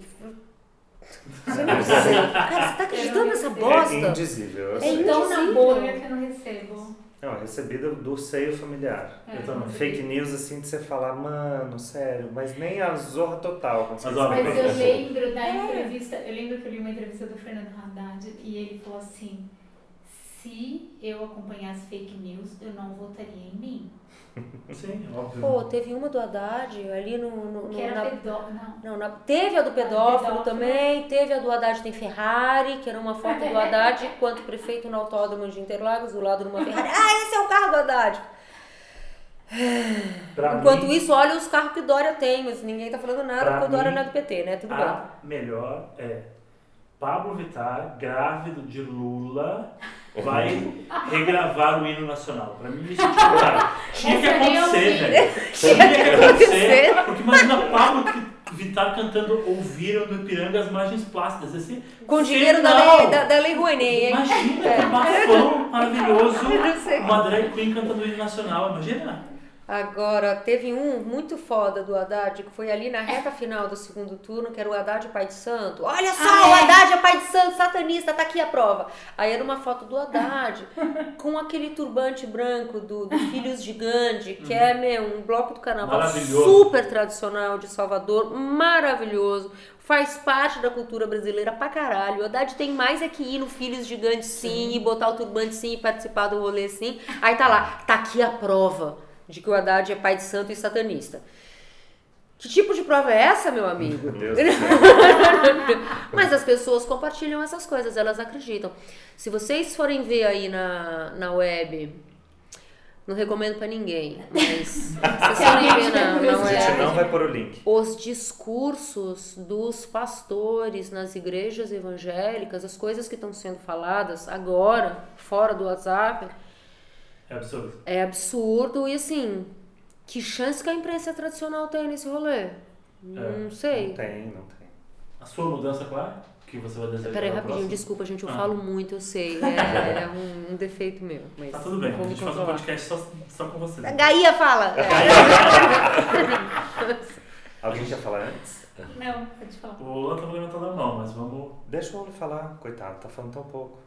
Você não sei. Cara, você tá acreditando nessa É bosta? indizível. eu sei. Então na Indizível. bolha que eu não recebo. Não, eu recebi do, seio familiar. É, também. Fake news assim de você falar, mano, sério, mas nem a zorra total. quando você Mas, Mas eu lembro da É. entrevista, eu lembro que eu li uma entrevista do Fernando Haddad e ele falou assim: se eu acompanhasse fake news, eu não votaria em mim. Sim, óbvio. Pô, teve uma do Haddad ali no. no, no Que era na- pedó... Não. Não, na- teve a do pedófilo pedófilo. também, teve a do Haddad tem Ferrari, que era uma foto do Haddad enquanto prefeito no autódromo de Interlagos, do lado de uma Ferrari. Ah, esse é o carro do Haddad! Pra Enquanto mim, isso, olha os carros que o Dória tem, mas ninguém tá falando nada Pra porque o Dória não é do PT, né? Tudo bem. a melhor é Pablo Vittar, grávido de Lula, vai regravar o hino nacional. Pra mim, isso tinha, cara, tinha que acontecer, velho. Tinha que acontecer. Porque imagina Pablo Vittar cantando Ouviram do Ipiranga as margens plácidas. Assim, Com dinheiro da lei, da, da lei Rouanet, hein? Imagina que bafão maravilhoso. Uma drag queen cantando o hino nacional. Imagina. Agora, teve um muito foda do Haddad, que foi ali na reta final do segundo turno, que era o Haddad Pai de Santo. Olha só, Ah, o é? Haddad é Pai de Santo, satanista, tá aqui a prova. Aí era uma foto do Haddad, com aquele turbante branco do, do Filhos de Gandhi, que é, meu, um bloco do carnaval Maravilhoso. super tradicional de Salvador, maravilhoso. Faz parte da cultura brasileira pra caralho. O Haddad tem mais é que ir no Filhos de Gandhi sim, e botar o turbante sim, e participar do rolê sim. Aí tá lá, tá aqui a prova de que o Haddad é pai de santo e satanista. Que tipo de prova é essa, meu amigo? Meu Deus do céu. Mas as pessoas compartilham essas coisas, elas acreditam. Se vocês forem ver aí na, na web, não recomendo pra ninguém, mas se vocês forem ver na, na A gente web, não vai pôr o link. os discursos dos pastores nas igrejas evangélicas, as coisas que estão sendo faladas agora, fora do WhatsApp, É absurdo. é absurdo e assim, que chance que a imprensa tradicional tem nesse rolê? Não sei. Não tem, não tem. A sua mudança, qual é? Que você vai desejar Peraí, rapidinho, próxima? desculpa, gente, eu Ah. falo muito, eu sei. É, é um, um defeito meu. Mas Tá tudo bem, a gente faz um podcast só, só com você. A Gaia fala! Alguém quer falar antes? Não, pode falar. O Luan tá levantando a mão, mas vamos. Deixa o Oli falar, coitado, tá falando tão pouco.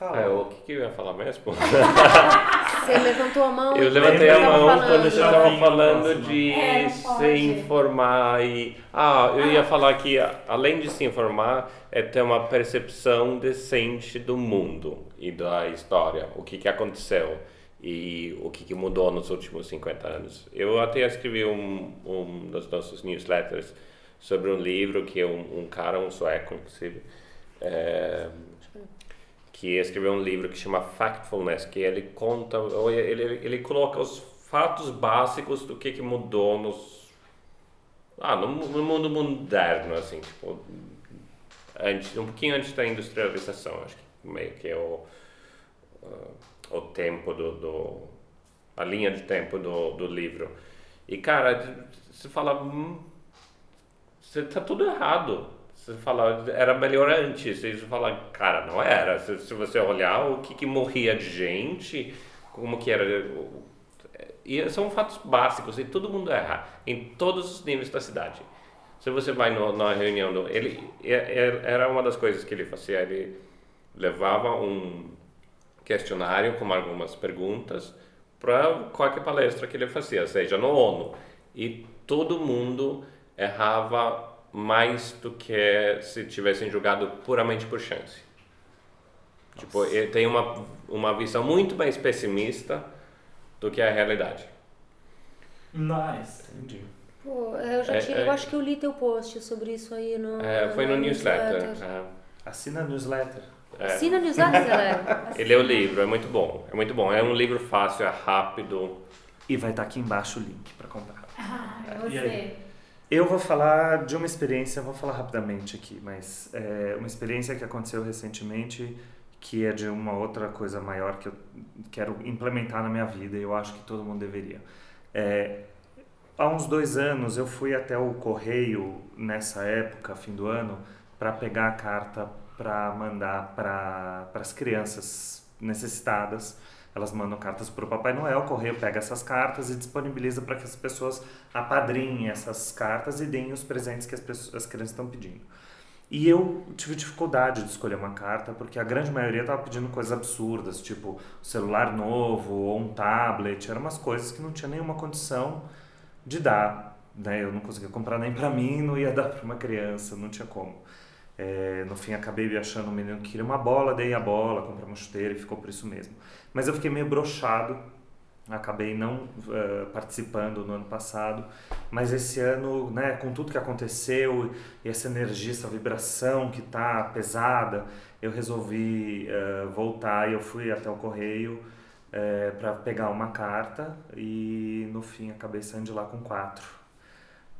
Fala. É, o que, que eu ia falar mesmo? Você levantou a mão. Eu levantei a mão falando. quando você estava falando de É, se informar e. Ah, eu ia falar que a- além de se informar, é ter uma percepção decente do mundo e da história, o que, que aconteceu e o que, que mudou nos últimos 50 anos. Eu até escrevi um, um dos nossos newsletters sobre um livro que um, um cara, um sueco, inclusive, é, que escreveu um livro que chama Factfulness, que ele conta, ou ele, ele coloca os fatos básicos do que, que mudou nos ah, no, no mundo moderno, assim, tipo, antes, um pouquinho antes da industrialização, acho que meio que é o, ah, o tempo do, do, a linha de tempo do, do livro. E, cara, você fala, hum, você tá tudo errado. Você fala, era melhor antes. E você fala, cara, não era. Se, se você olhar o que, que morria de gente, como que era. E são fatos básicos e todo mundo erra, em todos os níveis da cidade. Se você vai no, na reunião, do, ele era uma das coisas que ele fazia. Ele levava um questionário com algumas perguntas para qualquer palestra que ele fazia, seja no ONU. E todo mundo errava mais do que se tivessem jogado puramente por chance. Tipo, ele tem uma, uma visão muito mais pessimista do que a realidade. Nice. Entendi. Pô, eu já É, tinha, é- eu acho que eu li teu post sobre isso aí no. É, foi no newsletter. É, Assina a newsletter. é. Assina a newsletter, galera. Ele é o livro, é muito bom. É muito bom. É um livro fácil, é rápido. E vai estar aqui embaixo o link para comprar. Ah, é E você. aí? Eu vou falar de uma experiência, vou falar rapidamente aqui, mas é uma experiência que aconteceu recentemente, que é de uma outra coisa maior que eu quero implementar na minha vida e eu acho que todo mundo deveria. É, há uns dois anos eu fui até o correio nessa época, fim do ano, para pegar a carta para mandar para as crianças necessitadas. Elas mandam cartas para o Papai Noel, o correio pega essas cartas e disponibiliza para que as pessoas apadrinhem essas cartas e deem os presentes que as, pessoas, as crianças estão pedindo. E eu tive dificuldade de escolher uma carta, porque a grande maioria estava pedindo coisas absurdas, tipo um celular novo ou um tablet, eram umas coisas que não tinha nenhuma condição de dar. Né? Eu não conseguia comprar nem para mim, não ia dar para uma criança, não tinha como. É, no fim, acabei achando um menino que queria uma bola, dei a bola, comprei uma chuteira e ficou por isso mesmo. Mas eu fiquei meio brochado, acabei não eh, participando no ano passado, mas esse ano, né, com tudo que aconteceu e essa energia, essa vibração que tá pesada, eu resolvi eh, voltar e eu fui até o correio para pegar uma carta e no fim acabei saindo de lá com quatro,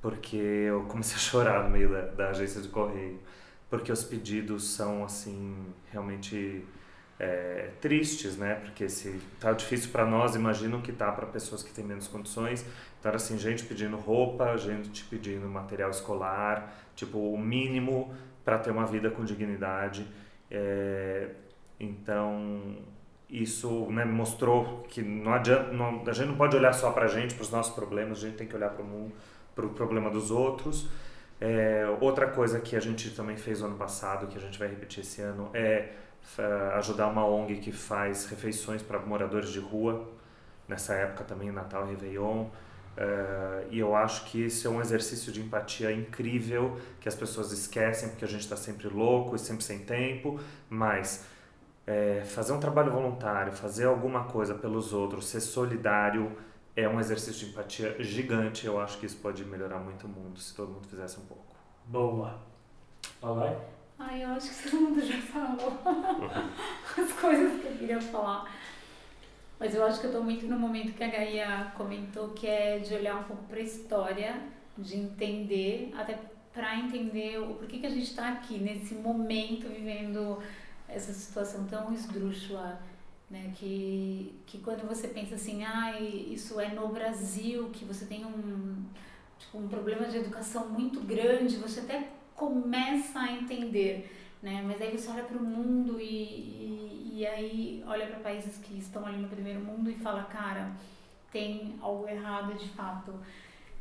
porque eu comecei a chorar no meio da, da agência de correio, porque os pedidos são assim realmente é, tristes, né? Porque se tá difícil para nós, imagino que tá para pessoas que têm menos condições. Então era assim, gente pedindo roupa, gente pedindo material escolar, tipo o mínimo para ter uma vida com dignidade. É, então isso né, mostrou que não adianta, não, a gente não pode olhar só para a gente, para os nossos problemas, a gente tem que olhar para o para o problema dos outros. É, outra coisa que a gente também fez no ano passado, que a gente vai repetir esse ano, é ajudar uma ONG que faz refeições para moradores de rua, nessa época também, Natal Réveillon. Uh, e eu acho que isso é um exercício de empatia incrível que as pessoas esquecem porque a gente está sempre louco e sempre sem tempo, mas é, fazer um trabalho voluntário, fazer alguma coisa pelos outros, ser solidário é um exercício de empatia gigante. Eu acho que isso pode melhorar muito o mundo se todo mundo fizesse um pouco. Boa. Vai? Ai, eu acho que todo mundo já falou as coisas que eu queria falar. Mas eu acho que eu estou muito no momento que a Gaia comentou, que é de olhar um pouco para a história, de entender, até para entender o porquê que a gente está aqui, nesse momento, vivendo essa situação tão esdrúxula. Né, que, que quando você pensa assim, ah, isso é no Brasil, que você tem um, tipo, um problema de educação muito grande, você até começa a entender, né? Mas aí você olha para o mundo e, e, e, aí olha para países que estão ali no primeiro mundo e fala, cara, tem algo errado de fato.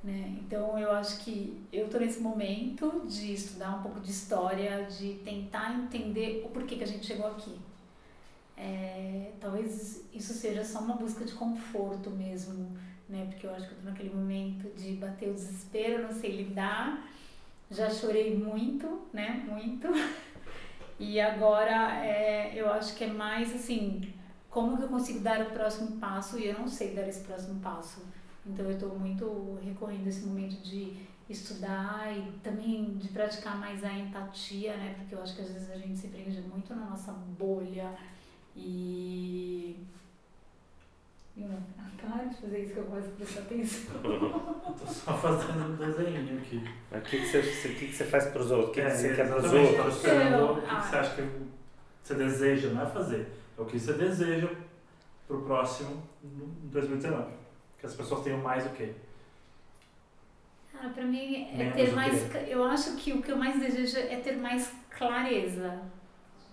Né? Então eu acho que eu estou nesse momento de estudar um pouco de história, de tentar entender o porquê que a gente chegou aqui. É, talvez isso seja só uma busca de conforto mesmo, né? Porque eu acho que eu estou naquele momento de bater o desespero, não sei lidar. Já chorei muito, né? Muito. E agora é, eu acho que é mais assim, como que eu consigo dar o próximo passo e eu não sei dar esse próximo passo. Então eu estou muito recorrendo esse momento de estudar e também de praticar mais a empatia, né? Porque eu acho que às vezes a gente se prende muito na nossa bolha e não, para de fazer isso que eu gosto de prestar atenção. Tô só fazendo um desenho aqui. Mas o que, que, você, que, que você faz para os outros? O que, é, que você quer para os outros? Estou esperando o que, que você acha que você deseja, não é fazer. É o que você deseja para o próximo em 2019. Que as pessoas tenham mais o quê? Ah, para mim é Menos ter mais. Eu acho que o que eu mais desejo é ter mais clareza.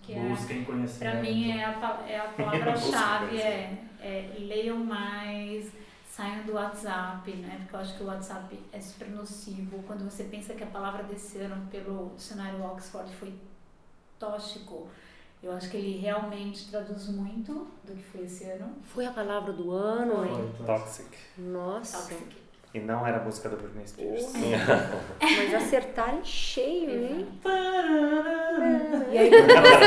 Que é Busquem é, conhecimento. Para mim é a, é a palavra-chave. é, é leiam mais, saiam do WhatsApp, né? Porque eu acho que o WhatsApp é super nocivo. Quando você pensa que a palavra desse ano pelo dicionário Oxford foi tóxico, eu acho que ele realmente traduz muito do que foi esse ano. Foi a palavra do ano, foi. hein? Toxic. Nossa. Toxic. E não era a música da Britney Spears. Mas acertaram cheio, hein? E aí, quando você,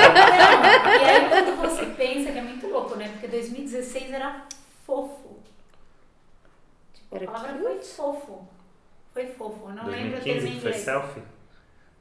e aí quando você pensa que é muito louco, né? Porque 2016 era fofo. Tipo, a palavra foi fofo. Foi fofo. Eu não 2015 lembro o termo Foi selfie?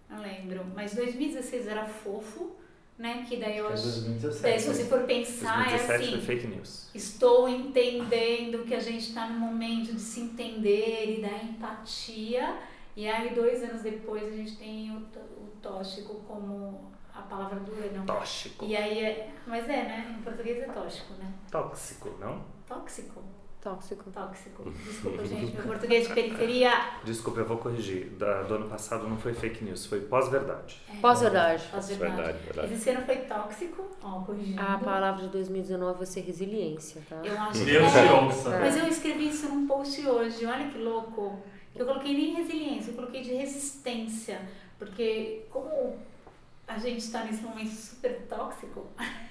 Não lembro. Mas 2016 era fofo né? Que daí eu acho. 2017, daí, se você for pensar, 2017 é assim. Foi fake news. Estou entendendo que a gente está no momento de se entender e da empatia. E aí, dois anos depois, a gente tem o, o tóxico como a palavra do ano. Tóxico. E aí, é, mas é, né? Em português é tóxico, né? Tóxico, não? Tóxico. Tóxico. Tóxico. Desculpa, gente, meu português de periferia. Desculpa, eu vou corrigir. Da, do ano passado não foi fake news, foi pós-verdade. É, pós-verdade. Pós-verdade. Verdade, Esse ano foi tóxico, ó, corrigindo. A palavra de 2019 vai ser resiliência, tá? Eu acho Deus que te ouça. Mas eu escrevi isso num post hoje, olha que louco. Eu coloquei nem resiliência, eu coloquei de resistência. Porque como a gente está nesse momento super tóxico.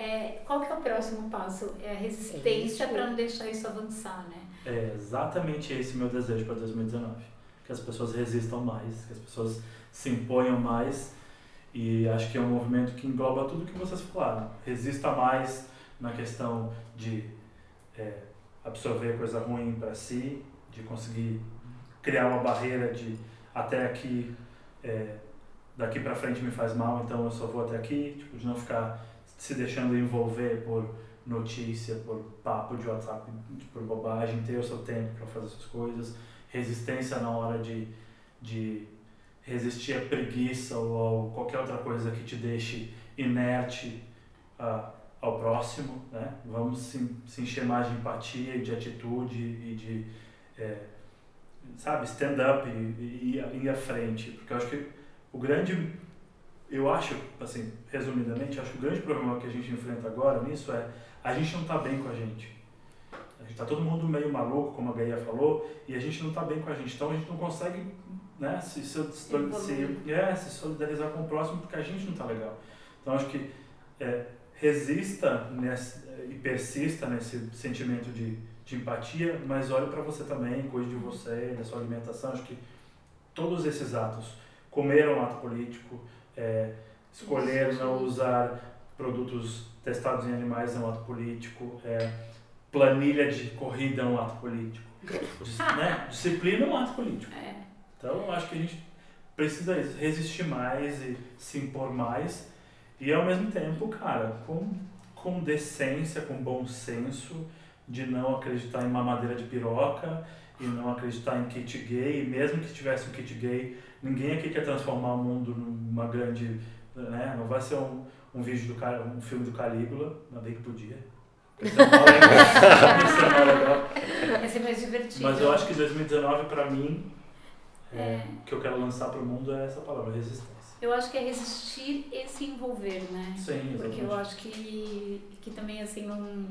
É, qual que é o próximo passo? É a resistência para não deixar isso avançar, né? É exatamente esse meu desejo para 2019. Que as pessoas resistam mais, que as pessoas se imponham mais. E acho que é um movimento que engloba tudo que vocês falaram. Resista mais na questão de é, absorver coisa ruim para si, de conseguir criar uma barreira de até aqui, é, daqui para frente me faz mal, então eu só vou até aqui, tipo, de não ficar se deixando envolver por notícia, por papo de WhatsApp, por bobagem, ter o seu tempo para fazer essas coisas, resistência na hora de, de resistir à preguiça ou qualquer outra coisa que te deixe inerte ao próximo, né? Vamos se, se encher mais de empatia de atitude e de, é, sabe, stand up e, e ir à frente, porque eu acho que o grande eu acho, assim, resumidamente, acho que o grande problema que a gente enfrenta agora nisso é a gente não está bem com a gente. A gente tá todo mundo meio maluco, como a Gaia falou, e a gente não está bem com a gente. Então a gente não consegue né, se, se, se, se, é, se solidarizar com o próximo porque a gente não está legal. Então acho que é, resista nesse, e persista nesse sentimento de, de empatia, mas olhe para você também, cuide de você, da sua alimentação. Acho que todos esses atos, comer é um ato político, é, escolher não usar produtos testados em animais é um ato político, é, planilha de corrida é um ato político, Dis- né? disciplina é um ato político. É. Então acho que a gente precisa resistir mais e se impor mais e ao mesmo tempo, cara, com, com decência, com bom senso, de não acreditar em mamadeira de piroca e não acreditar em kit gay, e mesmo que tivesse um kit gay, ninguém aqui quer transformar o mundo numa grande, né, não vai ser um, um vídeo do Ca- um filme do Calígula, ainda bem que podia. Vai ser mais divertido. Mas eu acho que 2019 pra mim, é, É. o que eu quero lançar pro mundo é essa palavra, resistência. Eu acho que é resistir e se envolver, né? Sim, Porque eu exatamente. acho que, que também, assim, não...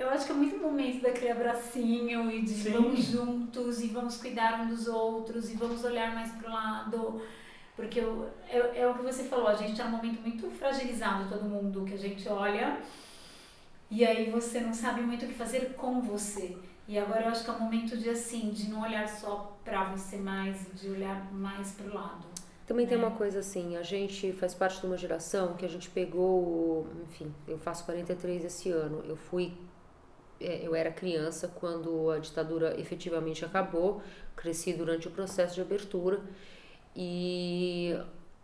Eu acho que é muito momento da criar bracinho e de Sim. vamos juntos e vamos cuidar um dos outros e vamos olhar mais pro lado. Porque eu, é, é o que você falou, a gente tá num momento muito fragilizado, todo mundo, que a gente olha e aí você não sabe muito o que fazer com você. E agora eu acho que é o momento de, assim, de não olhar só pra você mais, de olhar mais pro lado. Também tem uma coisa assim, a gente faz parte de uma geração que a gente pegou, enfim, eu faço 43 esse ano. Eu fui eu era criança quando a ditadura efetivamente acabou, cresci durante o processo de abertura e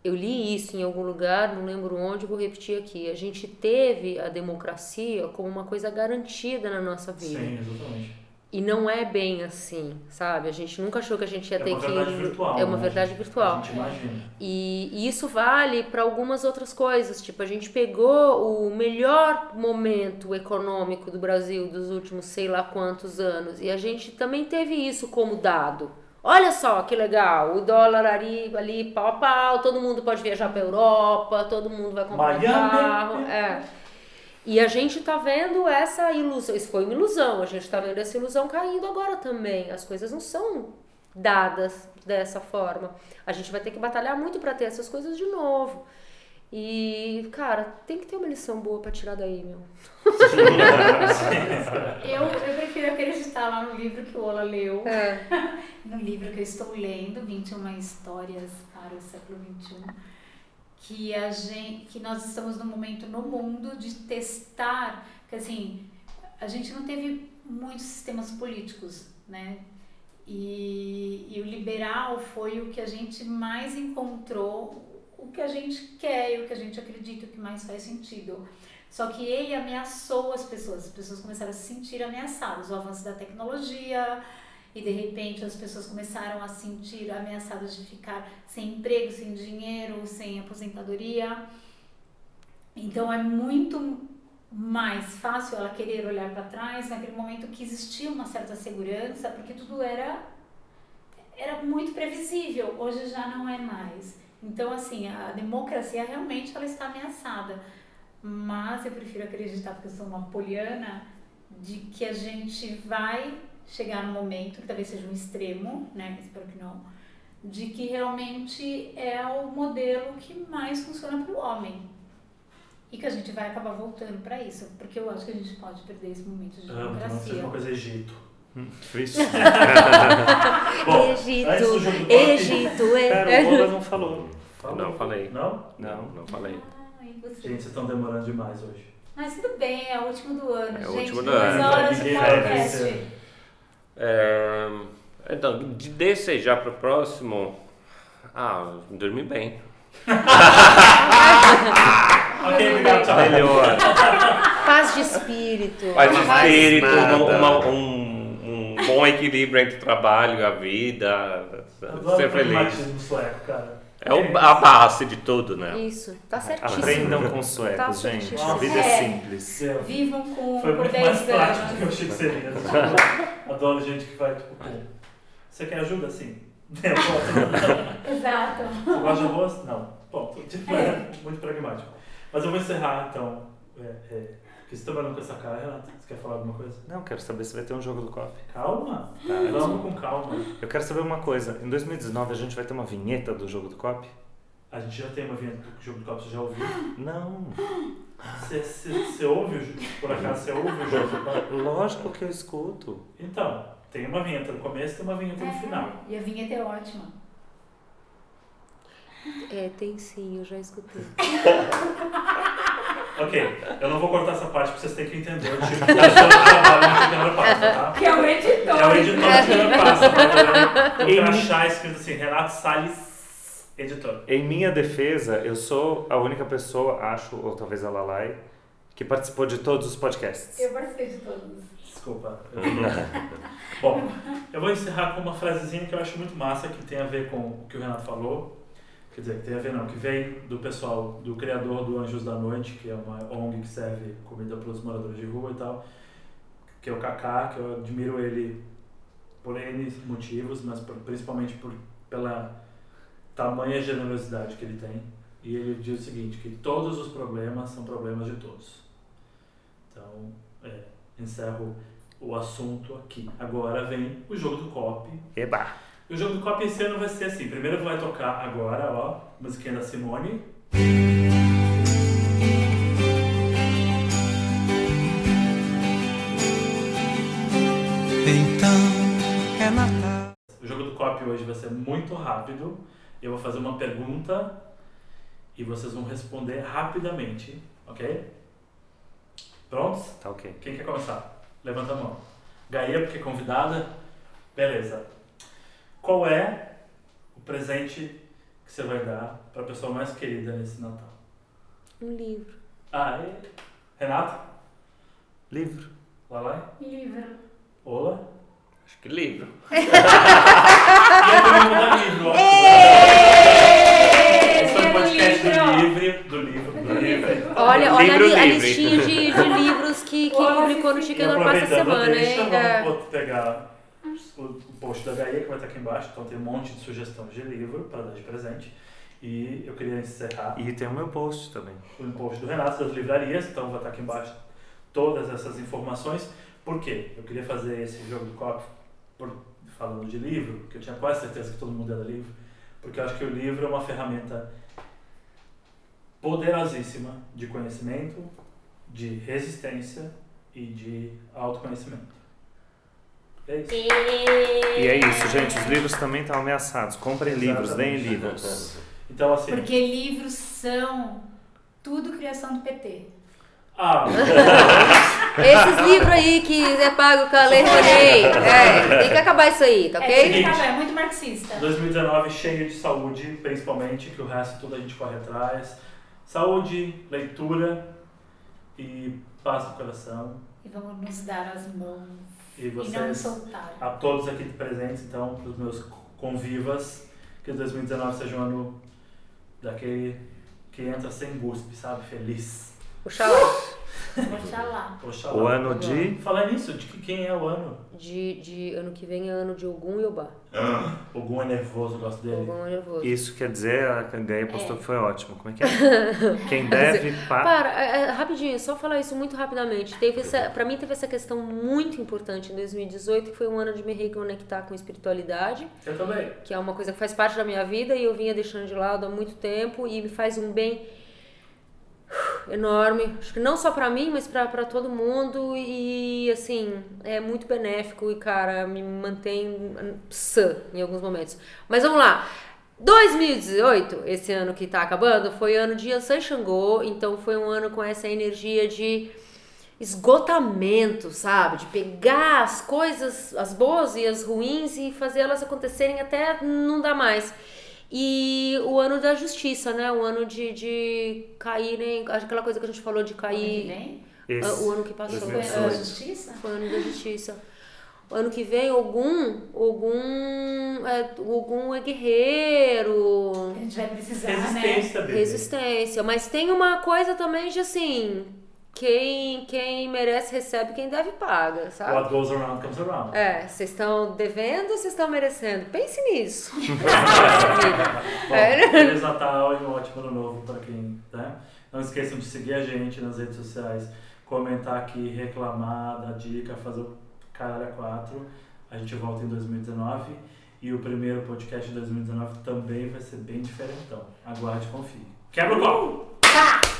eu li isso em algum lugar, não lembro onde, vou repetir aqui. A gente teve a democracia como uma coisa garantida na nossa vida. Sim, exatamente. E não é bem assim, sabe? A gente nunca achou que a gente ia É ter uma que. verdade virtual. é uma né? verdade virtual. A gente imagina. E, e isso vale para algumas outras coisas. Tipo, a gente pegou o melhor momento econômico do Brasil dos últimos sei lá quantos anos e a gente também teve isso como dado. Olha só que legal, o dólar ali, ali pau a pau, todo mundo pode viajar para Europa, todo mundo vai comprar Miami. carro. É. E a gente tá vendo essa ilusão, isso foi uma ilusão, a gente tá vendo essa ilusão caindo agora também. As coisas não são dadas dessa forma. A gente vai ter que batalhar muito para ter essas coisas de novo. E, cara, tem que ter uma lição boa para tirar daí, meu. Eu, eu prefiro acreditar lá no livro que o Ola leu, É. no livro que eu estou lendo, 21 Histórias para o século XXI, que, a gente, que nós estamos num momento no mundo de testar, que assim, a gente não teve muitos sistemas políticos, né? E, e o liberal foi o que a gente mais encontrou, o que a gente quer o que a gente acredita, o que mais faz sentido. Só que ele ameaçou as pessoas, as pessoas começaram a se sentir ameaçadas, o avanço da tecnologia, e de repente as pessoas começaram a se sentir ameaçadas de ficar sem emprego, sem dinheiro, sem aposentadoria. Então é muito mais fácil ela querer olhar para trás naquele momento que existia uma certa segurança, porque tudo era era muito previsível. Hoje já não é mais. Então assim, a democracia realmente ela está ameaçada. Mas eu prefiro acreditar, porque eu sou uma poliana, de que a gente vai chegar num momento, que talvez seja um extremo, né? Espero que não, de que realmente é o modelo que mais funciona para o homem. E que a gente vai acabar voltando para isso, porque eu acho que a gente pode perder esse momento de Amo, que não seja democracia. uma coisa Egito. Vixe. Bom, Egito, do Egito, Pera, o é. Não falou. Fala. Não, falei. Não? Não. Não falei. Ah? Gente, vocês estão demorando demais hoje. Mas tudo bem, é o último do ano, É o gente. último do duas ano. horas de podcast. É, então, de desejar para o próximo. Ah, dormir bem. Ok, obrigado, tchau. Melhor. Paz de espírito. Paz de espírito, uma- uma- um, um bom equilíbrio entre o trabalho e a vida. Adoro Ser feliz. sueco, cara. É o- a base de tudo, né? Isso, tá certíssimo. Aprendam com os Tá suecos, gente. certíssimo. A vida é É. simples. Meu, Vivam com, Foi por muito mais 10 prático do que eu achei que seria. Tipo, Adoro gente que vai, tipo, pô, você quer ajuda? Sim. É, ponto. Exato. Você gosta de arroz? Não. Ponto. Tipo, é muito pragmático. Mas eu vou encerrar, então. É, é, porque você tá trabalhando com essa cara, Renato. Você quer falar alguma coisa? Não, quero saber se vai ter um jogo do COP. Calma. Tá. Vamos com calma. Eu quero saber uma coisa. Em 2019 a gente vai ter uma vinheta do jogo do COP? A gente já tem uma vinheta do jogo do copo, você já ouviu? Não. Você, você, você ouve, por acaso você ouve o jogo do copo? Lógico que eu escuto. Então, tem uma vinheta no começo e tem uma vinheta no final. E a vinheta é ótima. É, tem sim, eu já escutei. Ok, eu não vou cortar essa parte porque vocês têm que entender o tipo de pessoa que trabalha no Câmara Passa, tá? Que é o editor. É o editor do Câmara Passa. tá? Tem um crachá escrito assim, Renato Salles, editor. Em minha defesa, eu sou a única pessoa, acho, ou talvez a Lalai, que participou de todos os podcasts. Eu participei de todos. Desculpa. eu Bom, eu vou encerrar com uma frasezinha que eu acho muito massa, que tem a ver com o que o Renato falou. Quer dizer, que tem a ver não, que vem do pessoal, do criador do Anjos da Noite, que é uma ONG que serve comida para os moradores de rua e tal, que é o Kaká, que eu admiro ele por N motivos, mas por- principalmente por, pela tamanha generosidade que ele tem. E ele diz o seguinte, que todos os problemas são problemas de todos. Então, é, encerro o assunto aqui. Agora vem o jogo do COP. Eba! O jogo do COP esse ano vai ser assim. Primeiro vai tocar agora, ó, musiquinha da Simone. Então é Natal. O jogo do COP hoje vai ser muito rápido. Eu vou fazer uma pergunta e vocês vão responder rapidamente, ok? Prontos? Tá ok. Quem quer começar? Levanta a mão. Gaia, porque é convidada? Beleza. Qual é o presente que você vai dar para a pessoa mais querida nesse Natal? Um livro. Ah, e... Renato? Livro. Lalai? Livro. Ola? Acho que livro. E eu também vou dar livro, ó. Esse é o podcast do livro, do livro, do livro. Olha, olha Livro ali a livre. listinha de, de livros que, que Olha, publicou no. E essa aproveitando, semana, deixa, hein? É. vamos pegar o, o post da Gaia que vai estar aqui embaixo, então tem um monte de sugestões de livro para dar de presente. E eu queria encerrar E tem o meu post também. o post do Renato das livrarias, então vai estar aqui embaixo todas essas informações. Por quê? Eu queria fazer esse jogo do copo por, falando de livro, porque eu tinha quase certeza que todo mundo era livro, porque eu acho que o livro é uma ferramenta poderosíssima de conhecimento, de resistência e de autoconhecimento. É isso. E é isso, gente. Os livros também estão ameaçados. Comprem livros, deem Exatamente. livros. Então, assim. Porque livros são tudo criação do PT. Ah, Esses livros aí que é pago com a Lei é, tem que acabar isso aí, tá É, ok? tem que acabar, é muito marxista. 2019 cheio de saúde, principalmente, que o resto tudo a gente corre atrás. Saúde, leitura e paz no coração. E vamos nos dar as mãos. E E vocês, soltar. a todos aqui presentes, então, para os meus convivas, que 2019 seja um ano daquele que entra sem guspe, sabe? Feliz. Oxalá. Oxalá. Oxalá. O ano de. Falar nisso, de que quem é o ano? De, de ano que vem é ano de Ogum e Obá. Ogum é nervoso, eu gosto dele. Ogum é nervoso. Isso quer dizer, a Gaia postou É. que foi ótimo. Como é que é? Quem deve, pá. Para, é, é, rapidinho, só falar isso muito rapidamente. Teve essa, pra mim teve essa questão muito importante em 2018, que foi um ano de me reconectar com espiritualidade, Eu também. que é uma coisa que faz parte da minha vida e eu vinha deixando de lado há muito tempo e me faz um bem enorme. Acho que não só pra mim, mas pra todo mundo e assim, é muito benéfico e cara, me mantém sã em alguns momentos. Mas vamos lá. 2018, esse ano que tá acabando, foi ano de Yansan Xangô, então foi um ano com essa energia de esgotamento, sabe? De pegar as coisas, as boas e as ruins e fazer elas acontecerem até não dar mais. E o ano da justiça, né? O ano de, de caírem. Aquela coisa que a gente falou de Ano que cair. vem? ah, Esse. O ano que passou. Foi 2018. a é, justiça? foi o ano da justiça. O ano que vem, Ogum, Ogum é, Ogum é guerreiro, A gente vai precisar, né? Resistência, bebê. resistência. Mas tem uma coisa também de assim, quem, quem merece recebe, quem deve paga, sabe? What goes around comes around. É, vocês estão devendo ou vocês estão merecendo? Pense nisso. Bom, É. Feliz Natal e um ótimo ano novo para quem, né? Não esqueçam de seguir a gente nas redes sociais, comentar aqui, reclamar, dar dica, fazer o caralho a quatro. A gente volta em 2019 e o primeiro podcast de 2019 também vai ser bem diferentão. Aguarde e confie. Quebra o copo!